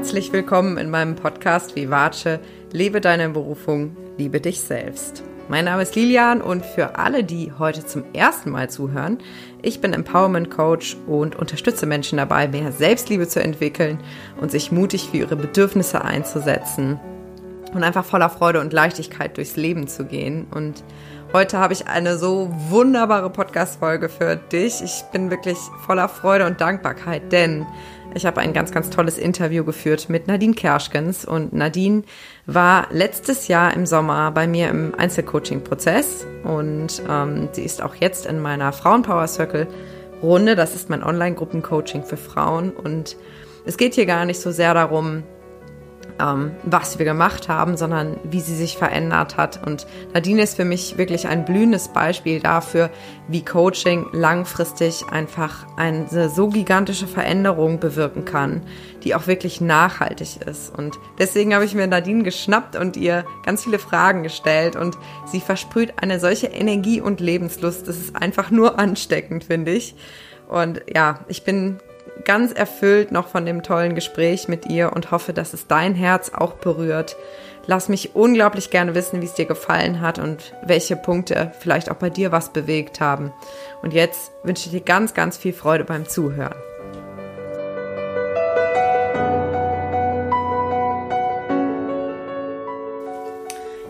Herzlich willkommen in meinem Podcast Vivace. Lebe deine Berufung, liebe dich selbst. Mein Name ist Lilian und für alle, die heute zum ersten Mal zuhören, ich bin Empowerment Coach und unterstütze Menschen dabei, mehr Selbstliebe zu entwickeln und sich mutig für ihre Bedürfnisse einzusetzen und einfach voller Freude und Leichtigkeit durchs Leben zu gehen. Und heute habe ich eine so wunderbare Podcast-Folge für dich. Ich bin wirklich voller Freude und Dankbarkeit, denn ich habe ein ganz, ganz tolles Interview geführt mit Nadine Kerschkens und Nadine war letztes Jahr im Sommer bei mir im Einzelcoaching-Prozess und ähm, sie ist auch jetzt in meiner Frauenpower Circle Runde. Das ist mein Online-Gruppen-Coaching für Frauen und es geht hier gar nicht so sehr darum, ähm, was wir gemacht haben, sondern wie sie sich verändert hat. Und Nadine ist für mich wirklich ein blühendes Beispiel dafür, wie Coaching langfristig einfach eine so gigantische Veränderung bewirken kann, die auch wirklich nachhaltig ist. Und deswegen habe ich mir Nadine geschnappt und ihr ganz viele Fragen gestellt und sie versprüht eine solche Energie und Lebenslust. Das ist einfach nur ansteckend, finde ich. Und ja, ich bin ganz erfüllt noch von dem tollen Gespräch mit ihr und hoffe, dass es dein Herz auch berührt. Lass mich unglaublich gerne wissen, wie es dir gefallen hat und welche Punkte vielleicht auch bei dir was bewegt haben. Und jetzt wünsche ich dir ganz, ganz viel Freude beim Zuhören.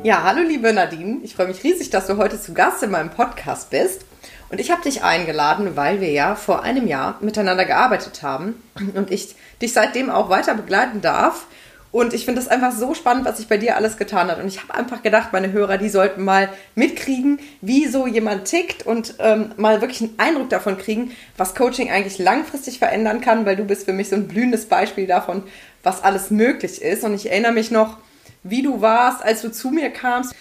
Ja, hallo liebe Nadine. Ich freue mich riesig, dass du heute zu Gast in meinem Podcast bist. Und ich habe dich eingeladen, weil wir ja vor einem Jahr miteinander gearbeitet haben und ich dich seitdem auch weiter begleiten darf. Und ich finde das einfach so spannend, was sich bei dir alles getan hat. Und ich habe einfach gedacht, meine Hörer, die sollten mal mitkriegen, wie so jemand tickt und ähm, mal wirklich einen Eindruck davon kriegen, was Coaching eigentlich langfristig verändern kann, weil du bist für mich so ein blühendes Beispiel davon, was alles möglich ist. Und ich erinnere mich noch, wie du warst, als du zu mir kamst.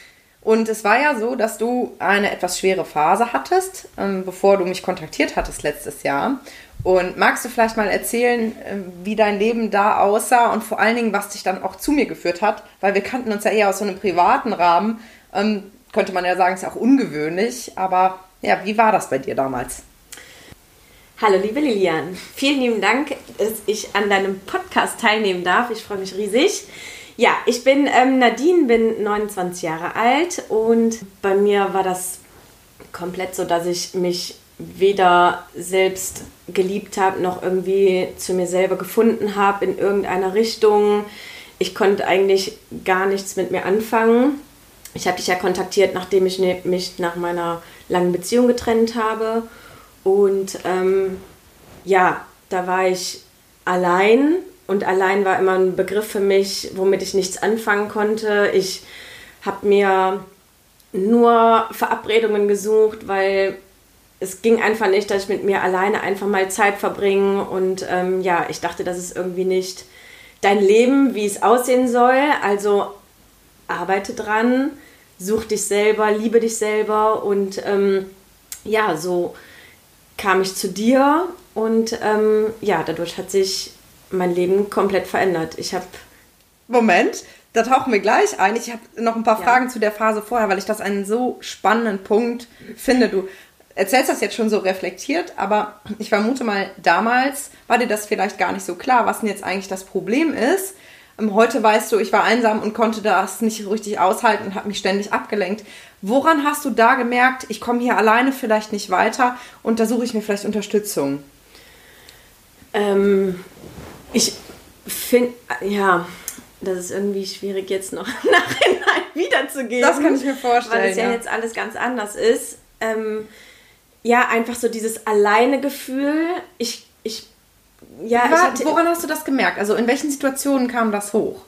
Und es war ja so, dass du eine etwas schwere Phase hattest, ähm, bevor du mich kontaktiert hattest letztes Jahr. Und magst du vielleicht mal erzählen, äh, wie dein Leben da aussah und vor allen Dingen, was dich dann auch zu mir geführt hat? Weil wir kannten uns ja eher aus so einem privaten Rahmen. Ähm, könnte man ja sagen, ist auch ungewöhnlich. Aber ja, wie war das bei dir damals? Hallo, liebe Lilian. Vielen lieben Dank, dass ich an deinem Podcast teilnehmen darf. Ich freue mich riesig. Ja, ich bin ähm, Nadine, bin 29 Jahre alt und bei mir war das komplett so, dass ich mich weder selbst geliebt habe, noch irgendwie zu mir selber gefunden habe in irgendeiner Richtung. Ich konnte eigentlich gar nichts mit mir anfangen. Ich habe dich ja kontaktiert, nachdem ich ne, mich nach meiner langen Beziehung getrennt habe. Und ähm, ja, da war ich allein und allein war immer ein Begriff für mich, womit ich nichts anfangen konnte. Ich habe mir nur Verabredungen gesucht, weil es ging einfach nicht, dass ich mit mir alleine einfach mal Zeit verbringe. Und ähm, ja, ich dachte, das ist irgendwie nicht dein Leben, wie es aussehen soll. Also arbeite dran, such dich selber, liebe dich selber. Und ähm, ja, so kam ich zu dir. Und ähm, ja, dadurch hat sich mein Leben komplett verändert. Ich habe. Moment, da tauchen wir gleich ein. Ich habe noch ein paar ja. Fragen zu der Phase vorher, weil ich das einen so spannenden Punkt finde. Du erzählst das jetzt schon so reflektiert, aber ich vermute mal, damals war dir das vielleicht gar nicht so klar, was denn jetzt eigentlich das Problem ist. Ähm, heute weißt du, ich war einsam und konnte das nicht richtig aushalten und habe mich ständig abgelenkt. Woran hast du da gemerkt, ich komme hier alleine vielleicht nicht weiter und da suche ich mir vielleicht Unterstützung? Ähm, ich finde, ja, das ist irgendwie schwierig jetzt noch nachhinein wiederzugeben. Das kann ich mir vorstellen. Weil es ja, ja jetzt alles ganz anders ist. Ähm, ja, einfach so dieses alleine Gefühl. Ich, ich, ja. War, ich hatte, woran hast du das gemerkt? Also in welchen Situationen kam das hoch?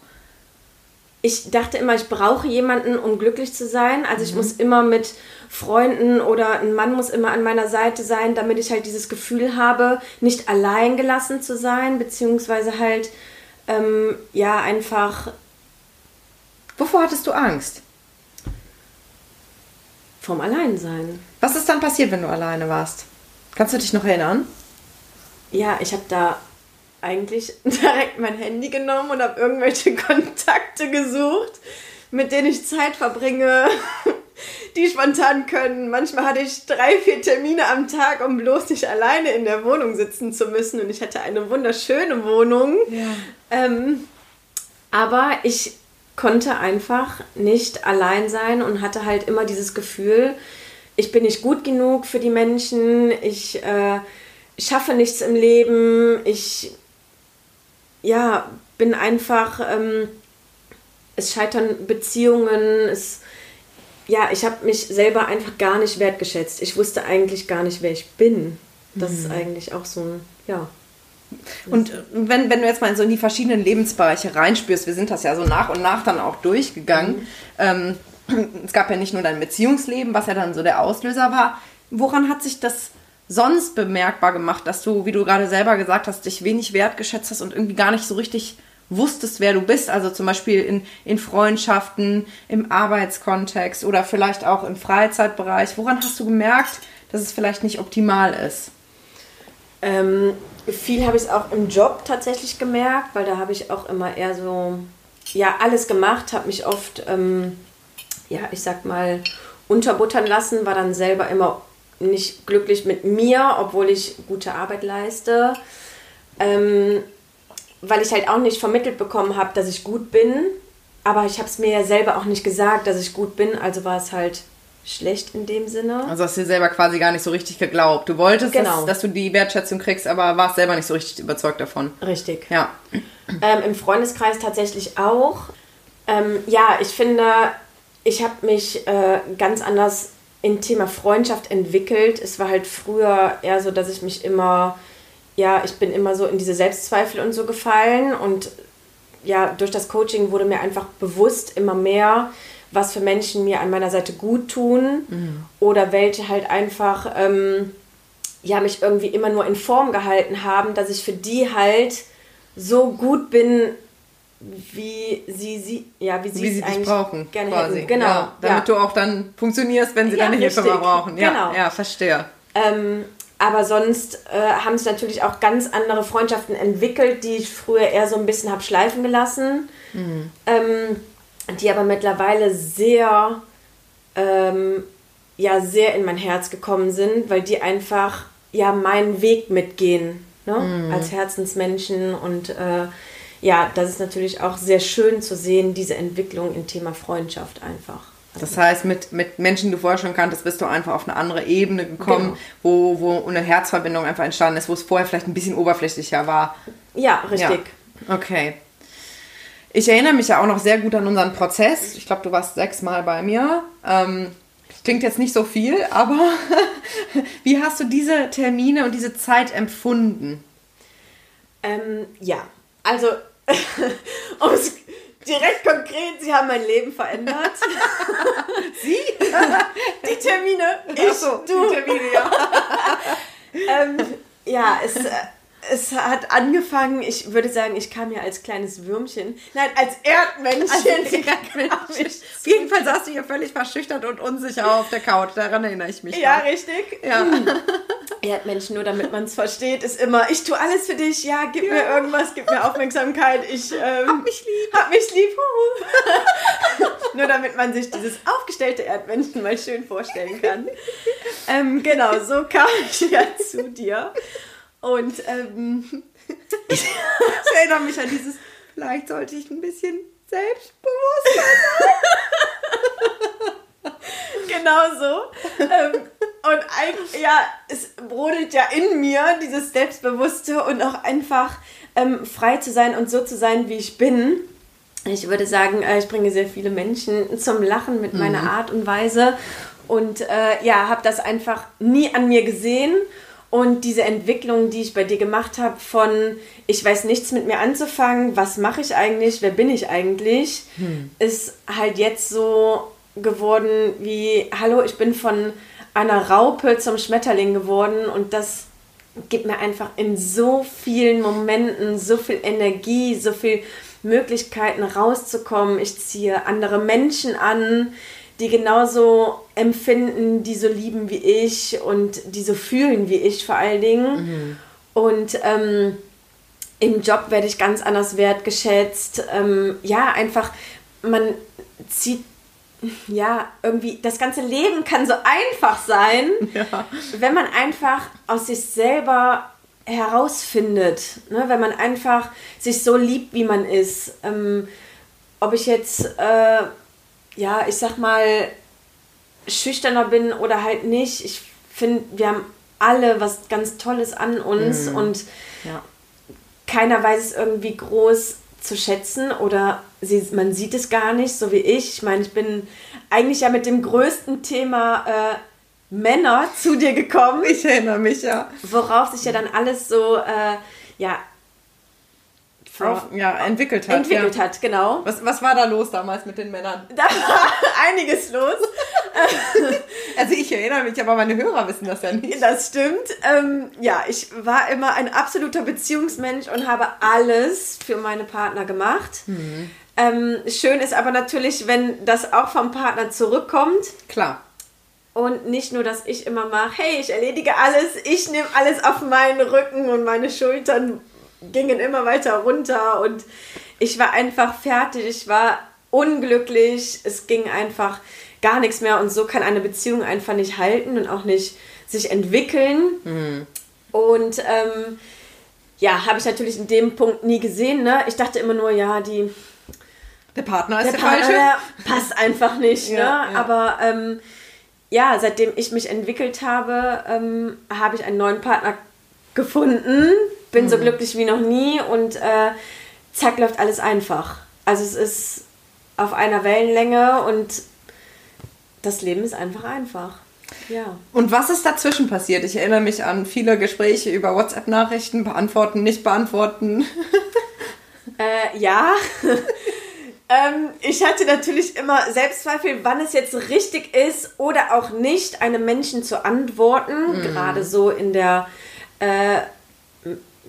Ich dachte immer, ich brauche jemanden, um glücklich zu sein. Also ich mhm. muss immer mit Freunden oder ein Mann muss immer an meiner Seite sein, damit ich halt dieses Gefühl habe, nicht allein gelassen zu sein, beziehungsweise halt, ähm, ja, einfach. Wovor hattest du Angst? Vom Alleinsein. Was ist dann passiert, wenn du alleine warst? Kannst du dich noch erinnern? Ja, ich habe da eigentlich direkt mein Handy genommen und habe irgendwelche Kontakte gesucht, mit denen ich Zeit verbringe, die spontan können. Manchmal hatte ich drei, vier Termine am Tag, um bloß nicht alleine in der Wohnung sitzen zu müssen. Und ich hatte eine wunderschöne Wohnung. Ja. Ähm, Aber ich konnte einfach nicht allein sein und hatte halt immer dieses Gefühl, ich bin nicht gut genug für die Menschen, ich äh, schaffe nichts im Leben, ich ja, bin einfach, ähm, es scheitern Beziehungen, es, ja, ich habe mich selber einfach gar nicht wertgeschätzt. Ich wusste eigentlich gar nicht, wer ich bin. Das mhm. ist eigentlich auch so ein, ja. Und wenn, wenn du jetzt mal so in die verschiedenen Lebensbereiche reinspürst, wir sind das ja so nach und nach dann auch durchgegangen. Mhm. Ähm, es gab ja nicht nur dein Beziehungsleben, was ja dann so der Auslöser war. Woran hat sich das sonst bemerkbar gemacht, dass du, wie du gerade selber gesagt hast, dich wenig wertgeschätzt hast und irgendwie gar nicht so richtig wusstest, wer du bist? Also zum Beispiel in, in Freundschaften, im Arbeitskontext oder vielleicht auch im Freizeitbereich. Woran hast du gemerkt, dass es vielleicht nicht optimal ist? Ähm, viel habe ich es auch im Job tatsächlich gemerkt, weil da habe ich auch immer eher so, ja, alles gemacht, habe mich oft, ähm, ja, ich sag mal, unterbuttern lassen, war dann selber immer nicht glücklich mit mir, obwohl ich gute Arbeit leiste. Ähm, weil ich halt auch nicht vermittelt bekommen habe, dass ich gut bin. Aber ich habe es mir ja selber auch nicht gesagt, dass ich gut bin. Also war es halt schlecht in dem Sinne. Also hast du dir selber quasi gar nicht so richtig geglaubt. Du wolltest, genau. dass, dass, du die Wertschätzung kriegst, aber warst selber nicht so richtig überzeugt davon. Richtig. Ja. Ähm, Im Freundeskreis tatsächlich auch. Ähm, ja, ich finde, ich habe mich äh, ganz anders im Thema Freundschaft entwickelt. Es war halt früher eher so, dass ich mich immer, ja, ich bin immer so in diese Selbstzweifel und so gefallen und ja, durch das Coaching wurde mir einfach bewusst immer mehr, was für Menschen mir an meiner Seite gut tun mhm. oder welche halt einfach ähm, ja, mich irgendwie immer nur in Form gehalten haben, dass ich für die halt so gut bin, wie sie, sie ja, wie sie, wie sie dich brauchen, gerne quasi. Hätten. Genau. Ja, damit ja. du auch dann funktionierst, wenn sie ja, deine Hilfe mal brauchen. Ja, genau. ja verstehe. Ähm, aber sonst äh, haben sich natürlich auch ganz andere Freundschaften entwickelt, die ich früher eher so ein bisschen habe schleifen gelassen. Mhm. Ähm, die aber mittlerweile sehr, ähm, ja, sehr in mein Herz gekommen sind, weil die einfach ja meinen Weg mitgehen ne? Mhm. als Herzensmenschen und äh, ja, das ist natürlich auch sehr schön zu sehen, diese Entwicklung im Thema Freundschaft einfach. Das heißt, mit, mit Menschen, die du vorher schon kanntest, bist du einfach auf eine andere Ebene gekommen, genau. wo, wo eine Herzverbindung einfach entstanden ist, wo es vorher vielleicht ein bisschen oberflächlicher war. Ja, richtig. Ja. Okay. Ich erinnere mich ja auch noch sehr gut an unseren Prozess. Ich glaube, du warst sechsmal bei mir. Ähm, klingt jetzt nicht so viel, aber wie hast du diese Termine und diese Zeit empfunden? Ähm, ja, also um es direkt konkret, sie haben mein Leben verändert. sie? die Termine. Ich, so, du. Die Termine, ja. ähm, ja, es, äh, es hat angefangen, ich würde sagen, ich kam ja als kleines Würmchen. Nein, als Erdmännchen. Als Erdmännchen. Auf jeden Fall saß du hier völlig verschüchtert und unsicher auf der Couch. Daran erinnere ich mich. Ja, noch. richtig. Ja. Erdmännchen, nur damit man es versteht, ist immer, ich tue alles für dich, ja, gib ja. mir irgendwas, gib mir Aufmerksamkeit, ich ähm, hab mich lieb. Hab mich lieb. nur damit man sich dieses aufgestellte Erdmännchen mal schön vorstellen kann. ähm, genau, so kam ich ja zu dir. Und ähm, ich erinnere mich an dieses, vielleicht sollte ich ein bisschen selbstbewusster sein. genau so. Ähm, und eigentlich, ja, es brodelt ja in mir dieses Selbstbewusste und auch einfach ähm, frei zu sein und so zu sein, wie ich bin. Ich würde sagen, äh, ich bringe sehr viele Menschen zum Lachen mit meiner mhm. Art und Weise und äh, ja, habe das einfach nie an mir gesehen und diese Entwicklung, die ich bei dir gemacht habe, von ich weiß nichts mit mir anzufangen, was mache ich eigentlich, wer bin ich eigentlich, hm. ist halt jetzt so geworden wie, hallo, ich bin von einer Raupe zum Schmetterling geworden und das gibt mir einfach in so vielen Momenten so viel Energie, so viel Möglichkeiten rauszukommen. Ich ziehe andere Menschen an, die genauso empfinden, die so lieben wie ich und die so fühlen wie ich vor allen Dingen. Mhm. Und ähm, im Job werde ich ganz anders wertgeschätzt. Ähm, ja, einfach, man zieht, ja, irgendwie, das ganze Leben kann so einfach sein, ja. wenn man einfach aus sich selber herausfindet, ne? wenn man einfach sich so liebt, wie man ist. Ähm, ob ich jetzt, äh, ja, ich sag mal, schüchterner bin oder halt nicht. Ich finde, wir haben alle was ganz Tolles an uns mhm. und ja. keiner weiß es irgendwie groß zu schätzen oder sie, man sieht es gar nicht, so wie ich. Ich meine, ich bin eigentlich ja mit dem größten Thema äh, Männer zu dir gekommen. Ich erinnere mich, ja. Worauf sich ja dann alles so, äh, ja, auf, ja, entwickelt hat. Entwickelt ja. hat, genau. Was, was war da los damals mit den Männern? Da war einiges los. also ich erinnere mich, aber meine Hörer wissen das ja nicht. Das stimmt. Ähm, ja, ich war immer ein absoluter Beziehungsmensch und habe alles für meine Partner gemacht. Mhm. Ähm, schön ist aber natürlich, wenn das auch vom Partner zurückkommt. Klar. Und nicht nur, dass ich immer mache, hey, ich erledige alles, ich nehme alles auf meinen Rücken und meine Schultern gingen immer weiter runter und ich war einfach fertig, ich war unglücklich, es ging einfach gar nichts mehr und so kann eine Beziehung einfach nicht halten und auch nicht sich entwickeln. Mhm. Und ähm, ja, habe ich natürlich in dem Punkt nie gesehen. Ne? Ich dachte immer nur, ja, die. Der Partner ist der, der Partner, falsche. Passt einfach nicht. ja, ne? Ja. Aber ähm, ja, seitdem ich mich entwickelt habe, ähm, habe ich einen neuen Partner gefunden, bin mhm. so glücklich wie noch nie und äh, zack läuft alles einfach. Also es ist auf einer Wellenlänge und das Leben ist einfach einfach. Ja. Und was ist dazwischen passiert? Ich erinnere mich an viele Gespräche über WhatsApp-Nachrichten, beantworten, nicht beantworten. äh, ja. ähm, ich hatte natürlich immer Selbstzweifel, wann es jetzt richtig ist oder auch nicht, einem Menschen zu antworten. Mhm. Gerade so in der äh,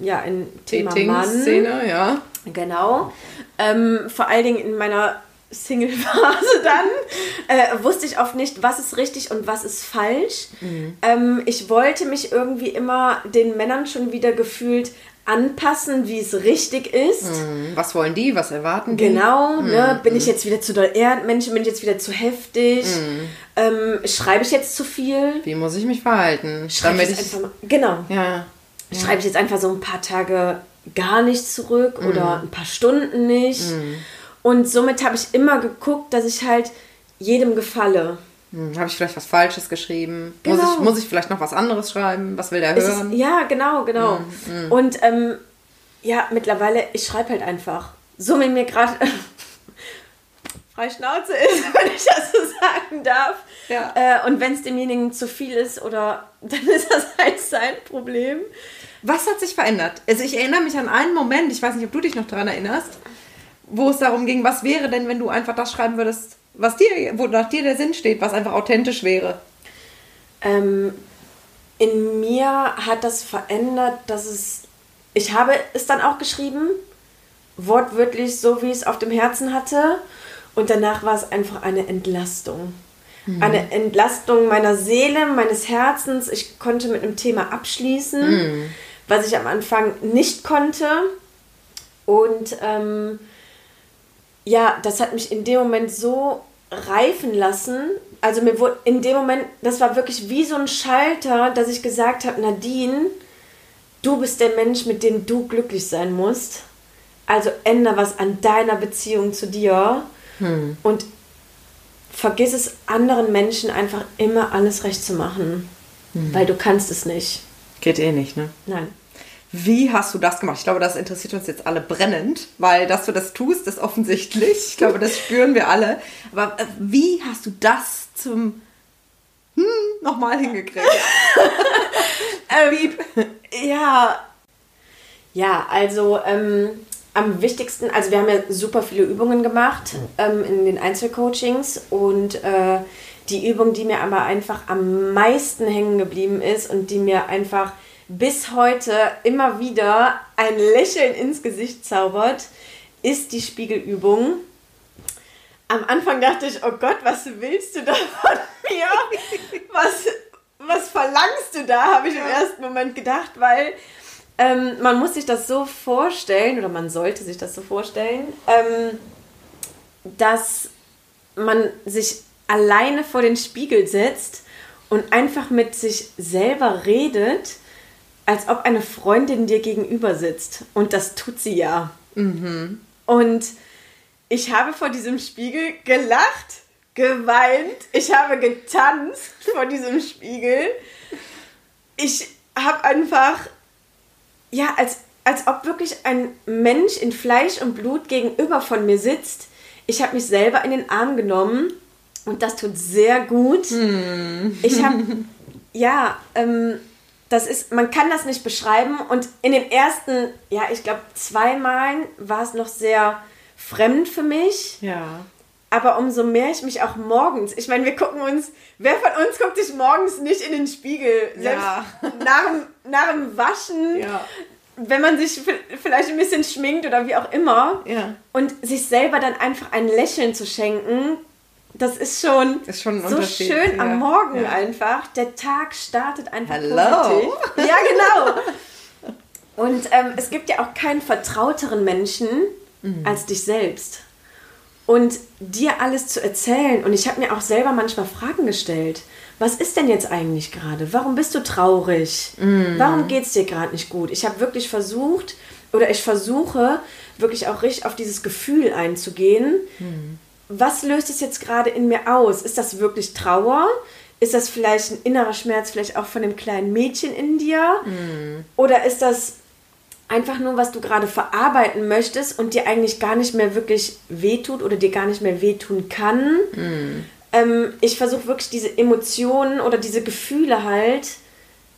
ja, in Thema Mann. Szene, ja. Genau. Ähm, vor allen Dingen in meiner Single-Phase dann äh, wusste ich oft nicht, was ist richtig und was ist falsch. Mhm. Ähm, ich wollte mich irgendwie immer den Männern schon wieder gefühlt anpassen, wie es richtig ist. Mhm. Was wollen die? Was erwarten die? Genau. Mhm. Ne? Bin ich jetzt wieder zu doll Erdmenschen? Bin ich jetzt wieder zu heftig? Mhm. Ähm, schreibe ich jetzt zu viel? Wie muss ich mich verhalten? Schreibe ich, ich einfach mal, Genau. Ja. Ja. Schreibe ich jetzt einfach so ein paar Tage gar nicht zurück mhm. oder ein paar Stunden nicht. Mhm. Und somit habe ich immer geguckt, dass ich halt jedem gefalle. Hm, habe ich vielleicht was Falsches geschrieben? Genau. Muss, ich, muss ich vielleicht noch was anderes schreiben? Was will der hören? Ist, ja, genau, genau. Mhm. Und ähm, ja, mittlerweile, ich schreibe halt einfach. So wie mir gerade frei Schnauze ist, wenn ich das so sagen darf. Ja. Äh, und wenn es demjenigen zu viel ist oder dann ist das halt sein Problem. Was hat sich verändert? Also ich erinnere mich an einen Moment, ich weiß nicht, ob du dich noch daran erinnerst, wo es darum ging, was wäre denn, wenn du einfach das schreiben würdest, was dir, wo nach dir der Sinn steht, was einfach authentisch wäre? Ähm, in mir hat das verändert, dass es, ich habe es dann auch geschrieben, wortwörtlich so, wie ich es auf dem Herzen hatte. Und danach war es einfach eine Entlastung. Mhm. Eine Entlastung meiner Seele, meines Herzens. Ich konnte mit einem Thema abschließen. Mhm was ich am Anfang nicht konnte. Und ähm, ja, das hat mich in dem Moment so reifen lassen. Also mir wurde in dem Moment, das war wirklich wie so ein Schalter, dass ich gesagt habe, Nadine, du bist der Mensch, mit dem du glücklich sein musst. Also ändere was an deiner Beziehung zu dir hm. und vergiss es anderen Menschen einfach immer alles recht zu machen, hm. weil du kannst es nicht. Geht eh nicht, ne? Nein. Wie hast du das gemacht? Ich glaube, das interessiert uns jetzt alle brennend, weil dass du das tust, ist offensichtlich. Ich glaube, das spüren wir alle. Aber äh, wie hast du das zum hm, nochmal hingekriegt? ähm, ja, ja, also ähm, am wichtigsten, also wir haben ja super viele Übungen gemacht ähm, in den Einzelcoachings und äh, die Übung, die mir aber einfach am meisten hängen geblieben ist und die mir einfach bis heute immer wieder ein Lächeln ins Gesicht zaubert, ist die Spiegelübung. Am Anfang dachte ich, oh Gott, was willst du da von mir? Was, was verlangst du da, habe ich im ersten Moment gedacht, weil ähm, man muss sich das so vorstellen, oder man sollte sich das so vorstellen, ähm, dass man sich alleine vor den Spiegel setzt und einfach mit sich selber redet als ob eine Freundin dir gegenüber sitzt. Und das tut sie ja. Und ich habe vor diesem Spiegel gelacht, geweint, ich habe getanzt vor diesem Spiegel. Ich habe einfach, ja, als, als ob wirklich ein Mensch in Fleisch und Blut gegenüber von mir sitzt. Ich habe mich selber in den Arm genommen und das tut sehr gut. Ich habe, ja, ähm, das ist, man kann das nicht beschreiben. Und in den ersten, ja, ich glaube, zwei Malen war es noch sehr fremd für mich. Ja. Aber umso mehr ich mich auch morgens, ich meine, wir gucken uns, wer von uns guckt sich morgens nicht in den Spiegel? Selbst Ja. nach, dem, nach dem Waschen, Ja. wenn man sich vielleicht ein bisschen schminkt oder wie auch immer. Ja. Und sich selber dann einfach ein Lächeln zu schenken, das ist schon, Ist schon so schön ja. am Morgen Ja. einfach. Der Tag startet einfach Hello. positiv. Ja, genau. Und ähm, es gibt ja auch keinen vertrauteren Menschen Mhm. als dich selbst. Und dir alles zu erzählen. Und ich habe mir auch selber manchmal Fragen gestellt. Was ist denn jetzt eigentlich gerade? Warum bist du traurig? Mhm. Warum geht es dir gerade nicht gut? Ich habe wirklich versucht, oder ich versuche, wirklich auch richtig auf dieses Gefühl einzugehen. Was löst es jetzt gerade in mir aus? Ist das wirklich Trauer? Ist das vielleicht ein innerer Schmerz, vielleicht auch von dem kleinen Mädchen in dir? Oder ist das einfach nur, was du gerade verarbeiten möchtest und dir eigentlich gar nicht mehr wirklich wehtut oder dir gar nicht mehr wehtun kann? Ähm, ich versuche wirklich diese Emotionen oder diese Gefühle halt,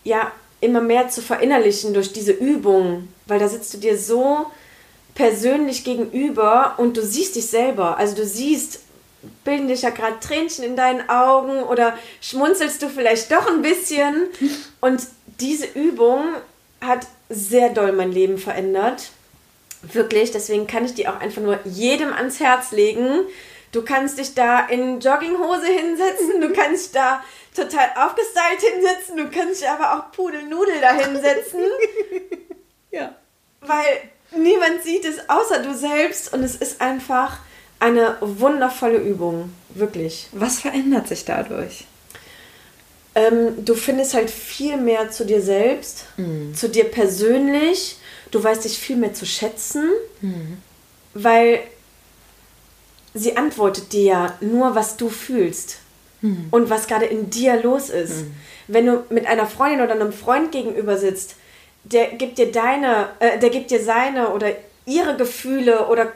ja, immer mehr zu verinnerlichen durch diese Übung, weil da sitzt du dir so persönlich gegenüber und du siehst dich selber. Also du siehst, bilden dich ja gerade Tränchen in deinen Augen oder schmunzelst du vielleicht doch ein bisschen. Und diese Übung hat sehr doll mein Leben verändert. Wirklich, deswegen kann ich die auch einfach nur jedem ans Herz legen. Du kannst dich da in Jogginghose hinsetzen, du kannst dich da total aufgestylt hinsetzen, du kannst dich aber auch Pudelnudel da hinsetzen, Ja. weil niemand sieht es außer du selbst und es ist einfach eine wundervolle Übung, wirklich. Was verändert sich dadurch? Ähm, du findest halt viel mehr zu dir selbst, zu dir persönlich. Du weißt dich viel mehr zu schätzen, weil sie antwortet dir ja nur, was du fühlst und was gerade in dir los ist. Wenn du mit einer Freundin oder einem Freund gegenüber sitzt, der gibt dir deine, äh, der gibt dir seine oder ihre Gefühle oder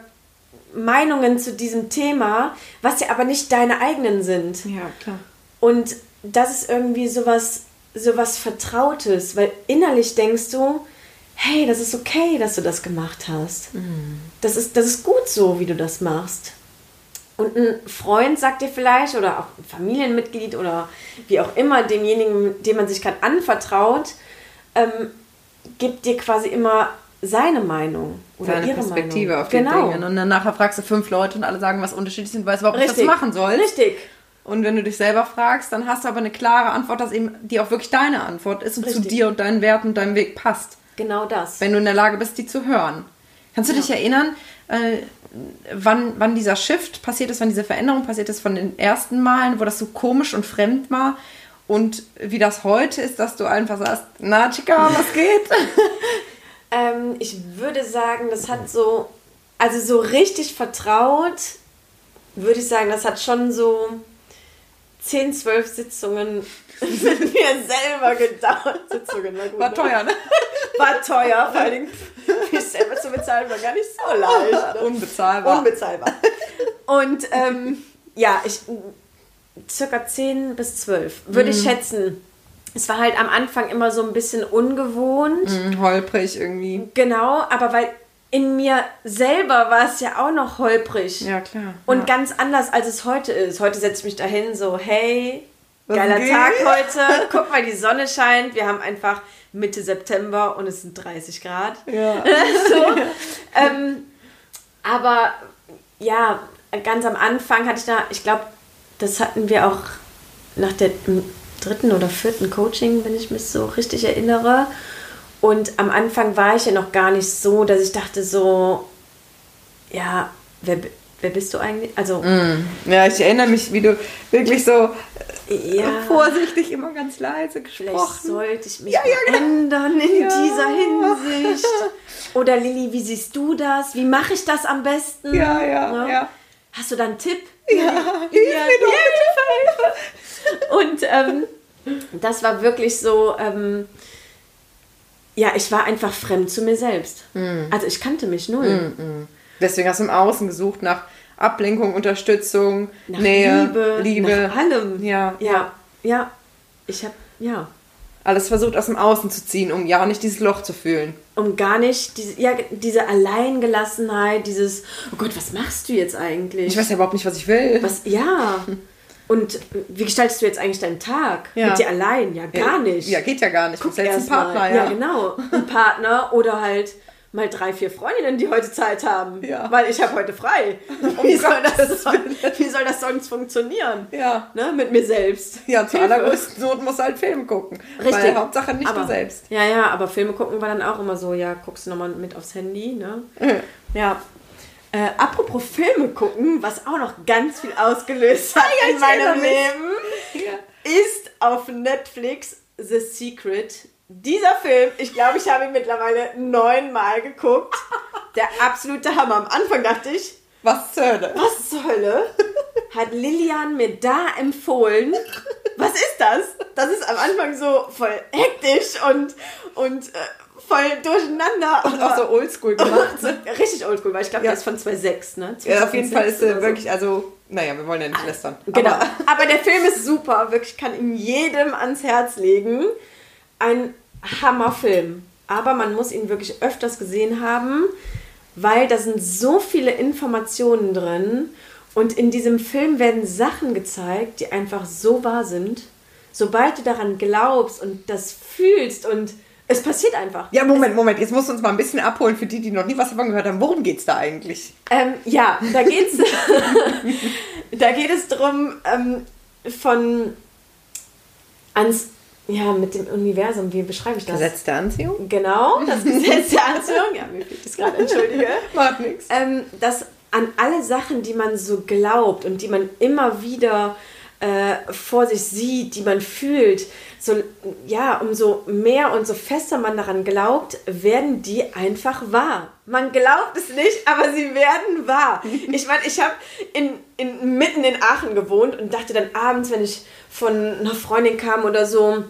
Meinungen zu diesem Thema, was ja aber nicht deine eigenen sind. Ja, klar. Und das ist irgendwie sowas, sowas Vertrautes, weil innerlich denkst du, hey, das ist okay, dass du das gemacht hast. Das, ist, das ist gut so, wie du das machst. Und ein Freund sagt dir vielleicht, oder auch ein Familienmitglied oder wie auch immer, demjenigen, dem man sich gerade anvertraut, ähm, gibt dir quasi immer seine Meinung oder Seine ihre Perspektive Meinung. auf die genau. Dinge. Und dann nachher fragst du fünf Leute und alle sagen was unterschiedlich sind, weißt überhaupt nicht, was du machen sollst. Richtig. Und wenn du dich selber fragst, dann hast du aber eine klare Antwort, dass eben die auch wirklich deine Antwort ist und zu Richtig. dir und deinen Werten und deinem Weg passt. Genau das. Wenn du in der Lage bist, die zu hören. Kannst du dich erinnern, äh, wann, wann dieser Shift passiert ist, wann diese Veränderung passiert ist von den ersten Malen, wo das so komisch und fremd war? Und wie das heute ist, dass du einfach sagst, na Chica, was geht? Ähm, ich würde sagen, das hat so, also so richtig vertraut, würde ich sagen, das hat schon so 10, 12 Sitzungen mit mir selber gedauert. Sitzungen, na gut, War ne? teuer, ne? War teuer, vor allen Dingen, mich selber zu bezahlen, war gar nicht so leicht. Ne? Unbezahlbar. Unbezahlbar. Und ähm, ja, ich circa 10 bis 12 würde ich schätzen. Es war halt am Anfang immer so ein bisschen ungewohnt. Mhm, holprig irgendwie. Genau, aber weil in mir selber war es ja auch noch holprig. Ja, klar. Und ja. ganz anders, als es heute ist. Heute setze ich mich dahin so, hey, geiler geht? Tag heute. Guck mal, die Sonne scheint. Wir haben einfach Mitte September und es sind 30 Grad. ja. so. ähm, aber ja, ganz am Anfang hatte ich da, ich glaube, das hatten wir auch nach der dritten oder vierten Coaching, wenn ich mich so richtig erinnere. Und am Anfang war ich ja noch gar nicht so, dass ich dachte so, ja, wer, wer bist du eigentlich? Also. Mm. Ja, ich erinnere mich, wie du wirklich so äh, ja, vorsichtig immer ganz leise gesprochen. Vielleicht sollte ich mich ja, ja, genau. ändern in dieser Hinsicht. Oder Lilly, wie siehst du das? Wie mache ich das am besten? Ja, ja, ne? ja. Hast du da einen Tipp? Ja, hilf mir doch Und ähm, das war wirklich so, ähm, ja, ich war einfach fremd zu mir selbst. Mm. Also ich kannte mich null. Mm, mm. Deswegen hast du im Außen gesucht nach Ablenkung, Unterstützung, nach Nähe, Liebe, Liebe. Nach allem. Ja, ja, ja. Ich habe, ja. Alles versucht aus dem Außen zu ziehen, um ja nicht dieses Loch zu fühlen. Um gar nicht, diese, ja, diese Alleingelassenheit, dieses, oh Gott, was machst du jetzt eigentlich? Ich weiß ja überhaupt nicht, was ich will. Was, ja. Und wie gestaltest du jetzt eigentlich deinen Tag? Ja. Mit dir allein? Ja, gar nicht. Ja, geht ja gar nicht. Guck einen Partner, mal. ja. Ja, genau. Ein Partner oder halt mal drei, vier Freundinnen, die heute Zeit haben. Ja. Weil ich habe heute frei. Oh wie, soll das, wie soll das sonst funktionieren? Ja. Ne? Mit mir selbst. Ja, zur allergrößten Not muss halt Filme gucken. Richtig. Weil Hauptsache nicht aber, du selbst. Ja, ja, aber Filme gucken war dann auch immer so, ja, guckst du nochmal mit aufs Handy, ne? Ja. Äh, apropos Filme gucken, was auch noch ganz viel ausgelöst hat ja, in meinem Leben, ja. ist auf Netflix The Secret dieser Film, ich glaube, ich habe ihn mittlerweile neunmal geguckt. Der absolute Hammer. Am Anfang dachte ich, was zur Hölle? Was zur Hölle? Hat Lilian mir da empfohlen. Was ist das? Das ist am Anfang so voll hektisch und, und äh, voll durcheinander. Und auch so oldschool gemacht. so, richtig oldschool, weil ich glaube, ja. der ist von 2006, ne? 2006 ja, auf jeden Fall ist er wirklich, also, naja, wir wollen ja nicht lästern. Genau. Aber, aber der Film ist super, wirklich, kann ihn jedem ans Herz legen ein Hammerfilm. Aber man muss ihn wirklich öfters gesehen haben, weil da sind so viele Informationen drin und in diesem Film werden Sachen gezeigt, die einfach so wahr sind. Sobald du daran glaubst und das fühlst und es passiert einfach. Ja, Moment, Moment. Jetzt musst du uns mal ein bisschen abholen für die, die noch nie was davon gehört haben. Worum geht es da eigentlich? Ähm, ja, da geht's. da geht es darum, ähm, von ans ja, mit dem Universum, wie beschreibe ich das? Gesetz der Anziehung? Genau, das Gesetz der Anziehung. Ja, mir fehlt das gerade, entschuldige. Macht nichts. Ähm, dass an alle Sachen, die man so glaubt und die man immer wieder äh, vor sich sieht, die man fühlt, so, ja, umso mehr und so fester man daran glaubt, werden die einfach wahr. Man glaubt es nicht, aber sie werden wahr. Ich meine, ich habe in, in, mitten in Aachen gewohnt und dachte dann abends, wenn ich von einer Freundin kam oder so,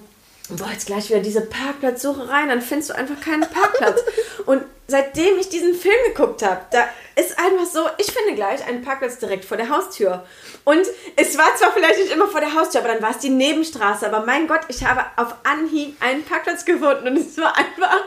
boah, jetzt gleich wieder diese Parkplatzsuche rein, dann findest du einfach keinen Parkplatz. und seitdem ich diesen Film geguckt habe, da ist einfach so, ich finde gleich einen Parkplatz direkt vor der Haustür. Und es war zwar vielleicht nicht immer vor der Haustür, aber dann war es die Nebenstraße. Aber mein Gott, ich habe auf Anhieb einen Parkplatz gefunden und es war einfach,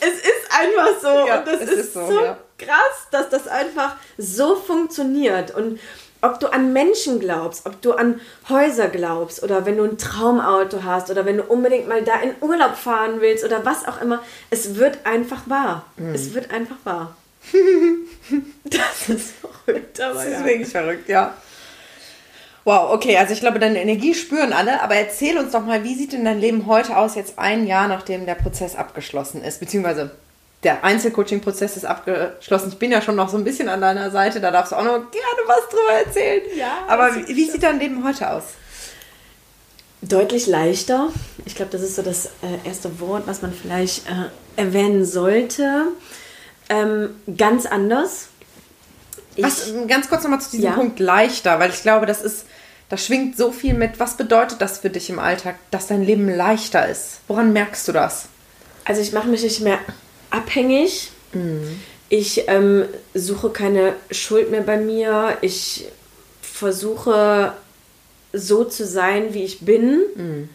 es ist einfach so. Ja, und das ist, ist, so, so ja. krass, dass das einfach so funktioniert. Und ob du an Menschen glaubst, ob du an Häuser glaubst oder wenn du ein Traumauto hast oder wenn du unbedingt mal da in Urlaub fahren willst oder was auch immer, es wird einfach wahr. Mhm. Es wird einfach wahr. das ist verrückt, aber Das ist ja. wirklich verrückt, ja. Wow, okay, also ich glaube, deine Energie spüren alle, aber erzähl uns doch mal, wie sieht denn dein Leben heute aus, jetzt ein Jahr nachdem der Prozess abgeschlossen ist, beziehungsweise der Einzelcoaching-Prozess ist abgeschlossen. Ich bin ja schon noch so ein bisschen an deiner Seite, da darfst du auch noch gerne was drüber erzählen. Ja, Aber wie, wie sieht dein Leben heute aus? Deutlich leichter. Ich glaube, das ist so das äh, erste Wort, was man vielleicht äh, erwähnen sollte. Ähm, ganz anders. Ich, was, ganz kurz nochmal zu diesem ja. Punkt leichter, weil ich glaube, das ist, da schwingt so viel mit. Was bedeutet das für dich im Alltag, dass dein Leben leichter ist? Woran merkst du das? Also ich mache mich nicht mehr abhängig. Mhm. Ich ähm, suche keine Schuld mehr bei mir. Ich versuche so zu sein, wie ich bin. Mhm.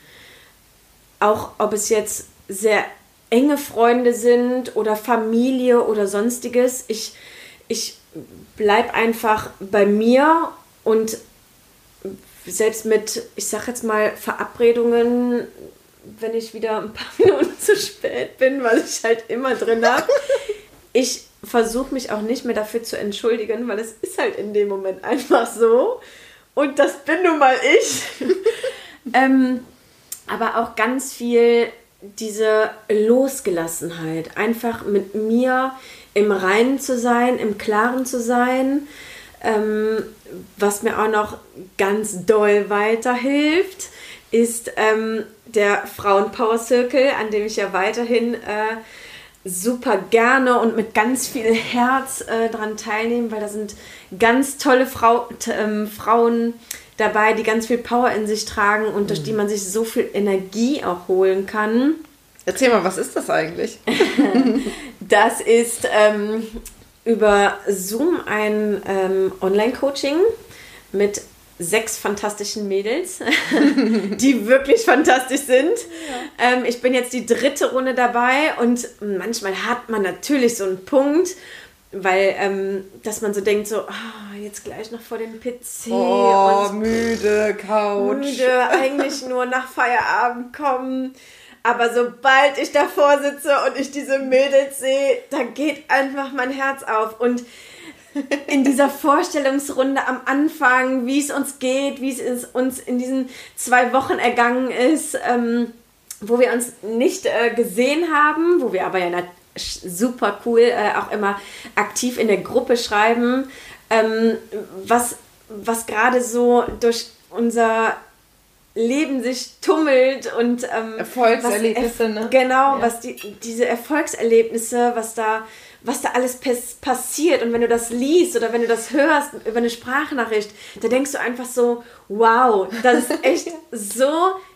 Auch ob es jetzt sehr enge Freunde sind oder Familie oder sonstiges. Ich, ich bleibe einfach bei mir und selbst mit, ich sag jetzt mal, Verabredungen wenn ich wieder ein paar Minuten zu spät bin, weil ich halt immer drin habe. Ich versuche mich auch nicht mehr dafür zu entschuldigen, weil es ist halt in dem Moment einfach so. Und das bin nun mal ich. ähm, aber auch ganz viel diese Losgelassenheit. Einfach mit mir im Reinen zu sein, im Klaren zu sein. Ähm, was mir auch noch ganz doll weiterhilft, ist ähm, der Frauenpower Circle, an dem ich ja weiterhin äh, super gerne und mit ganz viel Herz äh, dran teilnehme, weil da sind ganz tolle Frau, ähm, Frauen dabei, die ganz viel Power in sich tragen und durch die man sich so viel Energie auch holen kann. Erzähl mal, was ist das eigentlich? das ist ähm, über Zoom ein ähm, Online-Coaching mit sechs fantastischen Mädels, die wirklich fantastisch sind. Ja. Ähm, ich bin jetzt die dritte Runde dabei und manchmal hat man natürlich so einen Punkt, weil ähm, dass man so denkt so oh, jetzt gleich noch vor dem PC oh, und müde Couch müde eigentlich nur nach Feierabend kommen aber sobald ich davor sitze und ich diese Mädels sehe da geht einfach mein Herz auf und in dieser Vorstellungsrunde am Anfang, wie es uns geht, wie es uns in diesen zwei Wochen ergangen ist, ähm, wo wir uns nicht äh, gesehen haben, wo wir aber ja super cool äh, auch immer aktiv in der Gruppe schreiben, ähm, was, was gerade so durch unser Leben sich tummelt und ähm, Erfolgserlebnisse, was, ne? Genau, ja. was die, diese Erfolgserlebnisse, was da, was da alles passiert und wenn du das liest oder wenn du das hörst über eine Sprachnachricht, da denkst du einfach so, wow, das ist echt so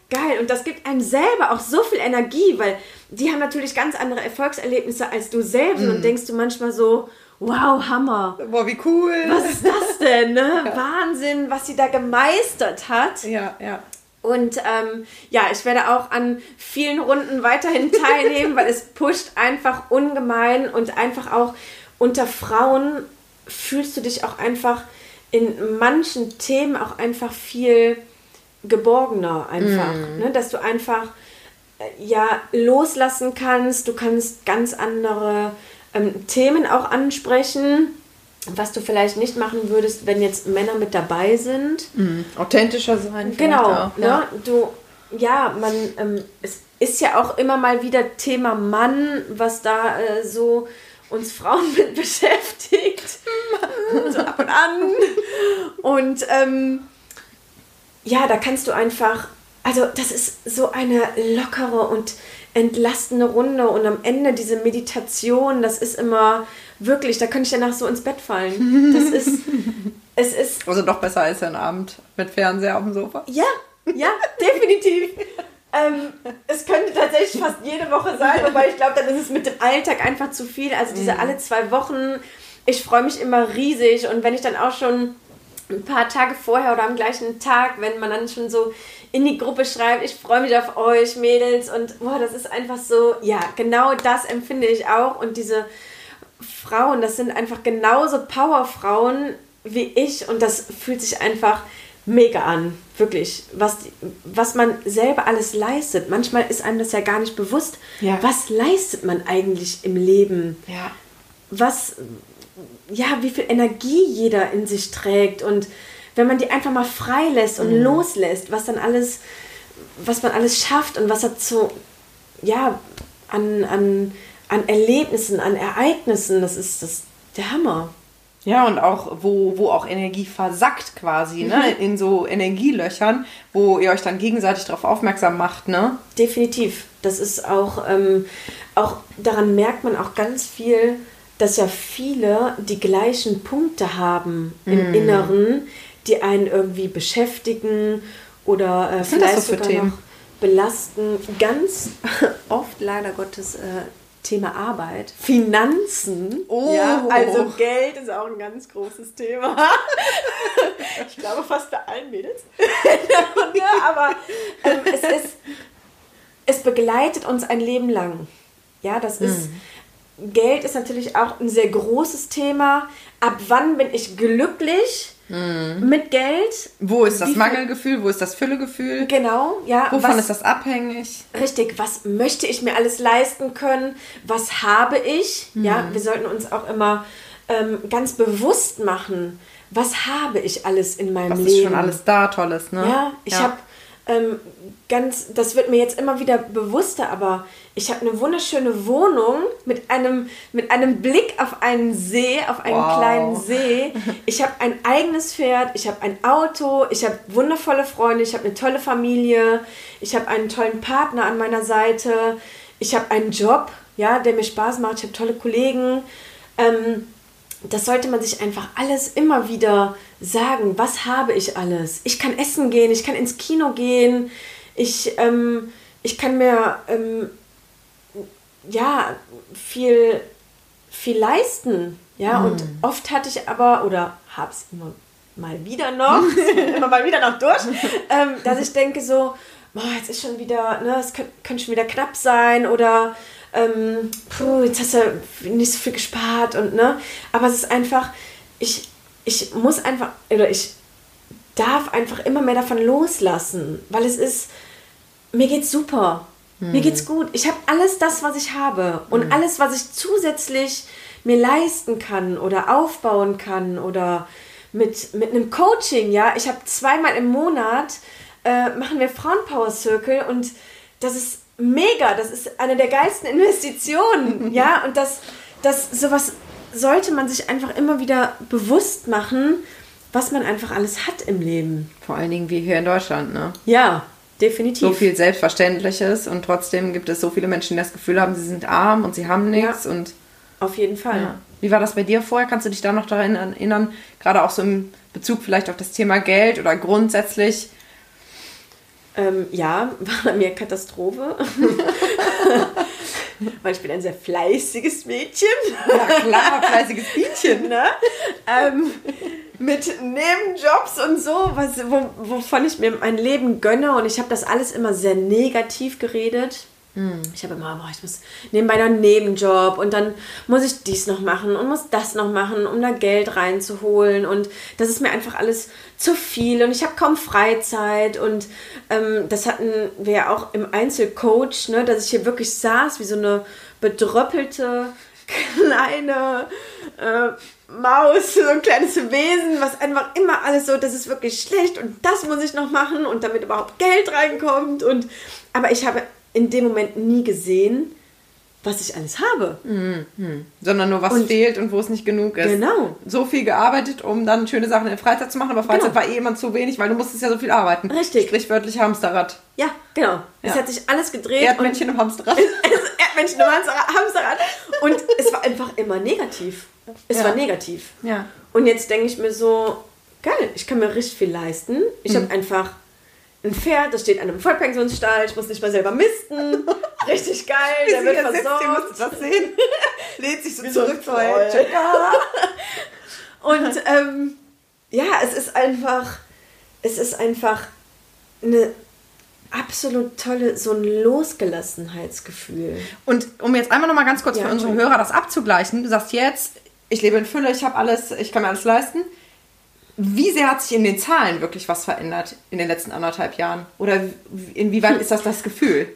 geil und das gibt einem selber auch so viel Energie, weil die haben natürlich ganz andere Erfolgserlebnisse als du selbst mm. und denkst du manchmal so, wow, Hammer. Boah, wie cool. Was ist das denn, ne? Ja. Wahnsinn, was sie da gemeistert hat. Ja, ja. Und ähm, ja, ich werde auch an vielen Runden weiterhin teilnehmen, weil es pusht einfach ungemein und einfach auch unter Frauen fühlst du dich auch einfach in manchen Themen auch einfach viel geborgener einfach, mm. ne? dass du einfach äh, ja loslassen kannst, du kannst ganz andere ähm, Themen auch ansprechen was du vielleicht nicht machen würdest, wenn jetzt Männer mit dabei sind. Mhm. Authentischer sein. Genau. Auch, ne? ja. Du, ja, man, ähm, es ist ja auch immer mal wieder Thema Mann, was da äh, so uns Frauen mit beschäftigt. so ab und an. Und ähm, ja, da kannst du einfach, also das ist so eine lockere und entlastende Runde und am Ende diese Meditation, das ist immer wirklich, da könnte ich danach so ins Bett fallen. Das ist, es ist... Also doch besser als ein Abend mit Fernseher auf dem Sofa. Ja, ja, definitiv. ähm, es könnte tatsächlich fast jede Woche sein, wobei ich glaube, dann ist es mit dem Alltag einfach zu viel. Also diese mhm. alle zwei Wochen, ich freue mich immer riesig und wenn ich dann auch schon ein paar Tage vorher oder am gleichen Tag, wenn man dann schon so in die Gruppe schreibt, ich freue mich auf euch, Mädels, und boah, das ist einfach so, ja, genau das empfinde ich auch. Und diese Frauen, das sind einfach genauso Powerfrauen wie ich und das fühlt sich einfach mega an, wirklich, was, was man selber alles leistet. Manchmal ist einem das ja gar nicht bewusst. Ja. Was leistet man eigentlich im Leben? Ja. Was, ja, wie viel Energie jeder in sich trägt und wenn man die einfach mal freilässt und mhm. loslässt, was dann alles, was man alles schafft und was dazu, ja, an, an, an Erlebnissen, an Ereignissen, das ist das, der Hammer. Ja, und auch, wo, wo auch Energie versackt quasi, ne? Mhm. In so Energielöchern, wo ihr euch dann gegenseitig darauf aufmerksam macht, ne? Definitiv. Das ist auch, ähm, auch daran merkt man auch ganz viel, dass ja viele die gleichen Punkte haben im mm. Inneren, die einen irgendwie beschäftigen oder äh, vielleicht so sogar Themen? noch belasten. Ganz oft leider Gottes äh, Thema Arbeit, Finanzen. Oh. Ja, also Geld ist auch ein ganz großes Thema. ich glaube fast bei allen Mädels. Aber ähm, es ist, es begleitet uns ein Leben lang. Ja, das ist, mm. Geld ist natürlich auch ein sehr großes Thema. Ab wann bin ich glücklich mhm. mit Geld? Wo ist das Mangelgefühl? Wo ist das Füllegefühl? Genau, ja. Wovon was, ist das abhängig? Richtig, was möchte ich mir alles leisten können? Was habe ich? Mhm. Ja, wir sollten uns auch immer ähm, ganz bewusst machen, was habe ich alles in meinem was Leben? Was ist schon alles da Tolles, ne? Ja, ich ja. habe ähm, ganz, das wird mir jetzt immer wieder bewusster, aber ich habe eine wunderschöne Wohnung mit einem, mit einem Blick auf einen See, auf einen wow. kleinen See. Ich habe ein eigenes Pferd, ich habe ein Auto, ich habe wundervolle Freunde, ich habe eine tolle Familie, ich habe einen tollen Partner an meiner Seite, ich habe einen Job, ja, der mir Spaß macht, ich habe tolle Kollegen. Ähm, das sollte man sich einfach alles immer wieder sagen. Was habe ich alles? Ich kann essen gehen, ich kann ins Kino gehen, ich, ähm, ich kann mir ähm, ja viel, viel leisten. Ja, mhm. und oft hatte ich aber, oder habe es immer mal wieder noch, immer mal wieder noch durch, ähm, dass ich denke so, boah, jetzt ist schon wieder, ne, es könnte, könnte schon wieder knapp sein oder ähm, puh, jetzt hast du nicht so viel gespart und ne, aber es ist einfach, ich, ich muss einfach, oder ich darf einfach immer mehr davon loslassen, weil es ist, mir geht's super, hm. mir geht's gut, ich habe alles das, was ich habe und hm. alles, was ich zusätzlich mir leisten kann oder aufbauen kann oder mit, mit einem Coaching, ja, ich habe zweimal im Monat äh, machen wir Frauenpower Circle und das ist mega, das ist eine der geilsten Investitionen, ja, und das, das, sowas sollte man sich einfach immer wieder bewusst machen, was man einfach alles hat im Leben. Vor allen Dingen wie hier in Deutschland, ne? Ja, definitiv. So viel Selbstverständliches und trotzdem gibt es so viele Menschen, die das Gefühl haben, sie sind arm und sie haben nichts ja, und. Auf jeden Fall. Ja. Wie war das bei dir vorher? Kannst du dich da noch daran erinnern? Gerade auch so im Bezug vielleicht auf das Thema Geld oder grundsätzlich, ähm, ja, war bei mir Katastrophe. Weil ich bin ein sehr fleißiges Mädchen. Ja, klar, fleißiges Mädchen. ne? Ähm, mit Nebenjobs und so, was, wo, wovon ich mir mein Leben gönne. Und ich habe das alles immer sehr negativ geredet. Hm. Ich habe immer, boah, ich muss nebenbei noch einen Nebenjob und dann muss ich dies noch machen und muss das noch machen, um da Geld reinzuholen. Und das ist mir einfach alles zu viel und ich habe kaum Freizeit. Und ähm, das hatten wir ja auch im Einzelcoach, ne, dass ich hier wirklich saß wie so eine bedröppelte kleine äh, Maus, so ein kleines Wesen, was einfach immer alles so, das ist wirklich schlecht und das muss ich noch machen und damit überhaupt Geld reinkommt. Und aber ich habe in dem Moment nie gesehen, was ich alles habe. Mhm. Sondern nur was und fehlt und wo es nicht genug ist. Genau. So viel gearbeitet, um dann schöne Sachen in der Freizeit zu machen, aber Freizeit genau. war eh immer zu wenig, weil du musstest ja so viel arbeiten. Richtig. Sprichwörtlich Hamsterrad. Ja, genau. Ja. Es hat sich alles gedreht. Erdmännchen im Hamsterrad. Erdmännchen im Hamsterrad. Und es war einfach immer negativ. Es ja. war negativ. Ja. Und jetzt denke ich mir so, geil, ich kann mir richtig viel leisten. Ich mhm. habe einfach ein Pferd, das steht an einem Vollpensionsstall, ich muss nicht mal selber misten. Richtig geil, der wird versorgt. Ihr müsst das sehen. Lädt sich so Wie zurück so Und ähm, ja, es ist einfach, es ist einfach eine absolut tolle, so ein Losgelassenheitsgefühl. Und um jetzt einmal noch mal ganz kurz ja, für unsere Hörer das abzugleichen, du sagst jetzt, ich lebe in Fülle, ich habe alles, ich kann mir alles leisten. Wie sehr hat sich in den Zahlen wirklich was verändert in den letzten anderthalb Jahren? Oder inwieweit ist das das Gefühl?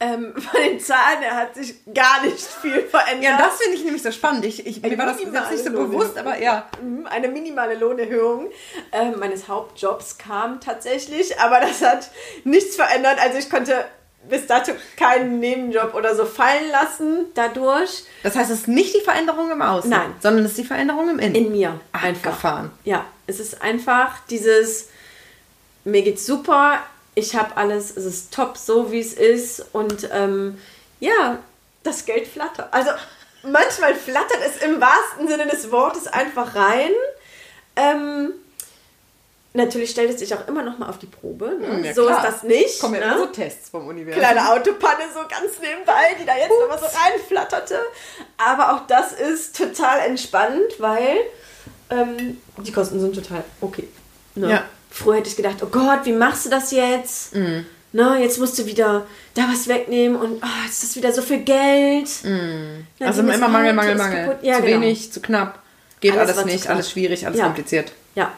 Ähm, von den Zahlen hat sich gar nicht viel verändert. Ja, das finde ich nämlich so spannend. Ich, ich, mir war das selbst nicht so bewusst, aber ja. Mhm, eine minimale Lohnerhöhung äh, meines Hauptjobs kam tatsächlich, aber das hat nichts verändert. Also ich konnte bis dato keinen Nebenjob oder so fallen lassen dadurch. Das heißt, es ist nicht die Veränderung im Außen, Nein. sondern es ist die Veränderung im Innen. In mir. Ach, einfach. Gefahren. Ja, es ist einfach dieses, mir geht's super, ich habe alles, es ist top so, wie es ist und ähm, ja, das Geld flattert. Also manchmal flattert es im wahrsten Sinne des Wortes einfach rein. Ähm, Natürlich stellt es sich auch immer noch mal auf die Probe. Ne? Hm, ja, so klar. ist das nicht. Kommen ja ne? so Tests vom Universum. Kleine Autopanne so ganz nebenbei, die da jetzt Ups. nochmal so reinflatterte. Aber auch das ist total entspannt, weil ähm, die Kosten sind total okay. Ne? Ja. Früher hätte ich gedacht, oh Gott, wie machst du das jetzt? Mhm. Ne, jetzt musst du wieder da was wegnehmen und oh, jetzt ist das wieder so viel Geld. Mhm. Also immer Mangel, Mangel, Mangel. Ja, zu genau. wenig, zu knapp. Geht alles, alles nicht, alles schwierig, alles ja. kompliziert. Ja.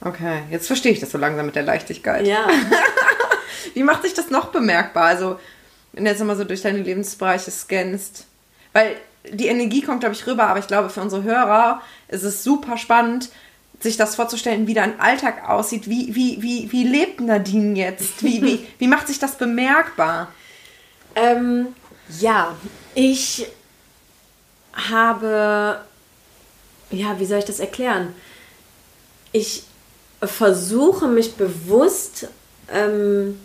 Okay, jetzt verstehe ich das so langsam mit der Leichtigkeit. Ja. Wie macht sich das noch bemerkbar? Also, wenn du jetzt nochmal so durch deine Lebensbereiche scannst. Weil die Energie kommt, glaube ich, rüber, aber ich glaube, für unsere Hörer ist es super spannend, sich das vorzustellen, wie dein Alltag aussieht. Wie, wie, wie, wie lebt Nadine jetzt? Wie, wie, wie macht sich das bemerkbar? Ähm, ja, ich habe, ja, wie soll ich das erklären? Ich versuche mich bewusst ähm,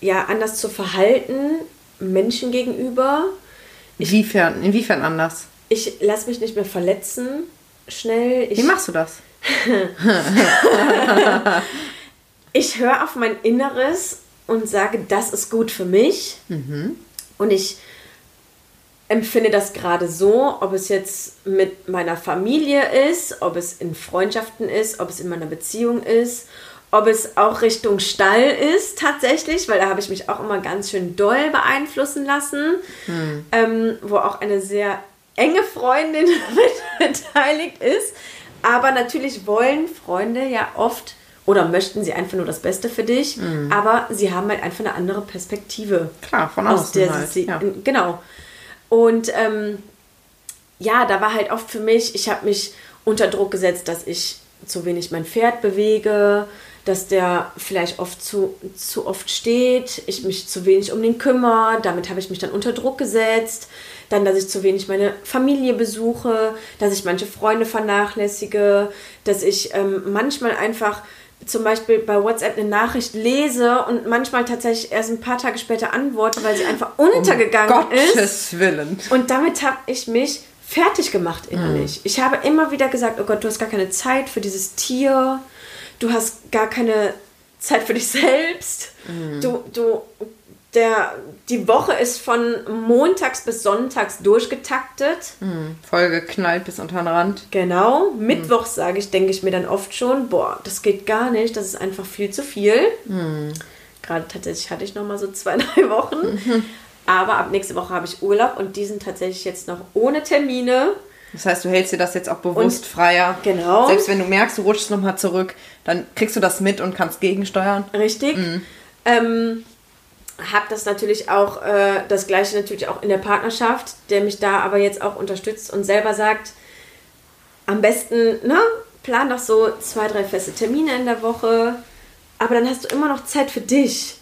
ja, anders zu verhalten, Menschen gegenüber. Inwiefern, inwiefern anders? Ich lasse mich nicht mehr verletzen, schnell. Ich, Wie machst du das? ich höre auf mein Inneres und sage, das ist gut für mich. Und ich empfinde das gerade so, ob es jetzt mit meiner Familie ist, ob es in Freundschaften ist, ob es in meiner Beziehung ist, ob es auch Richtung Stall ist tatsächlich, weil da habe ich mich auch immer ganz schön doll beeinflussen lassen, ähm, wo auch eine sehr enge Freundin mit beteiligt ist. Aber natürlich wollen Freunde ja oft oder möchten sie einfach nur das Beste für dich, aber sie haben halt einfach eine andere Perspektive. Klar, von aus außen der halt, sie, ja. genau. Und ähm, ja, da war halt oft für mich, ich habe mich unter Druck gesetzt, dass ich zu wenig mein Pferd bewege, dass der vielleicht oft zu, zu oft steht, ich mich zu wenig um den kümmere, damit habe ich mich dann unter Druck gesetzt. Dann, dass ich zu wenig meine Familie besuche, dass ich manche Freunde vernachlässige, dass ich ähm, manchmal einfach zum Beispiel bei WhatsApp eine Nachricht lese und manchmal tatsächlich erst ein paar Tage später antworte, weil sie einfach untergegangen ist. Gottes Willen. Und damit habe ich mich fertig gemacht innerlich. Ich habe immer wieder gesagt, oh Gott, du hast gar keine Zeit für dieses Tier, du hast gar keine Zeit für dich selbst. Du, du, der, die Woche ist von montags bis sonntags durchgetaktet. Voll geknallt bis unter den Rand. Genau. Mittwochs sage ich, denke ich mir dann oft schon, boah, das geht gar nicht, das ist einfach viel zu viel. Gerade tatsächlich hatte ich noch mal so zwei, drei Wochen. Aber ab nächste Woche habe ich Urlaub und die sind tatsächlich jetzt noch ohne Termine. Das heißt, du hältst dir das jetzt auch bewusst freier. Genau. Selbst wenn du merkst, du rutschst nochmal zurück, dann kriegst du das mit und kannst gegensteuern. Richtig. Ähm, hab das natürlich auch, äh, das gleiche natürlich auch in der Partnerschaft, der mich da aber jetzt auch unterstützt und selber sagt, am besten, ne, plan doch so zwei, drei feste Termine in der Woche, aber dann hast du immer noch Zeit für dich.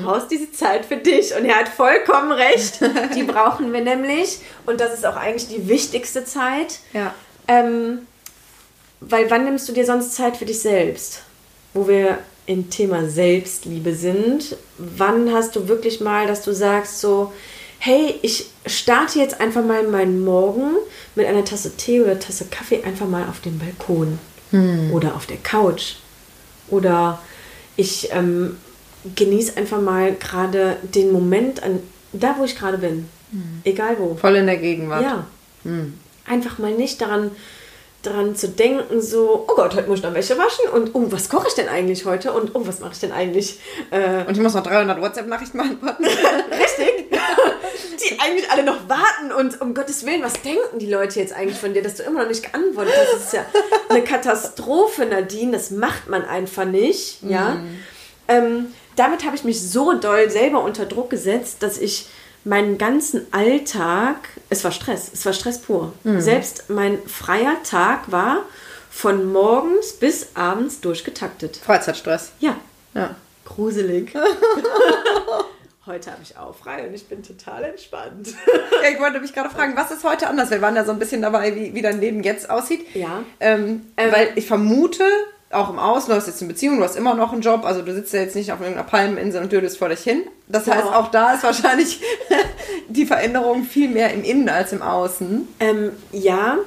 Du brauchst diese Zeit für dich. Und er hat vollkommen recht. Die brauchen wir nämlich. Und das ist auch eigentlich die wichtigste Zeit. Ja. Ähm, weil wann nimmst du dir sonst Zeit für dich selbst? Wo wir im Thema Selbstliebe sind. Wann hast du wirklich mal, dass du sagst so, hey, ich starte jetzt einfach mal meinen Morgen mit einer Tasse Tee oder Tasse Kaffee einfach mal auf dem Balkon oder auf der Couch. Oder ich ähm, genieße einfach mal gerade den Moment an da, wo ich gerade bin. Egal wo. Voll in der Gegenwart. Ja. Einfach mal nicht daran, daran zu denken, so, oh Gott, heute muss ich noch Wäsche waschen und oh, was koche ich denn eigentlich heute und oh, was mache ich denn eigentlich? Äh, Und ich muss noch 300 WhatsApp-Nachrichten beantworten. richtig? die eigentlich alle noch warten und um Gottes Willen, was denken die Leute jetzt eigentlich von dir, dass du immer noch nicht geantwortet hast? Das ist ja eine Katastrophe, Nadine, das macht man einfach nicht, ja? Ähm, damit habe ich mich so doll selber unter Druck gesetzt, dass ich meinen ganzen Alltag, es war Stress, es war Stress pur. Selbst mein freier Tag war von morgens bis abends durchgetaktet. Freizeitstress. Ja, Ja. gruselig. Heute habe ich auch frei und ich bin total entspannt. ja. Ich wollte mich gerade fragen, was ist heute anders? Wir waren ja so ein bisschen dabei, wie, wie dein Leben jetzt aussieht. Ja. Ähm, Ähm, weil ich vermute, auch im Außen, du hast jetzt eine Beziehung, du hast immer noch einen Job, also du sitzt ja jetzt nicht auf irgendeiner Palmeninsel und dödelst vor dich hin. Das heißt, auch da ist wahrscheinlich die Veränderung viel mehr im Innen als im Außen. Ähm, ja,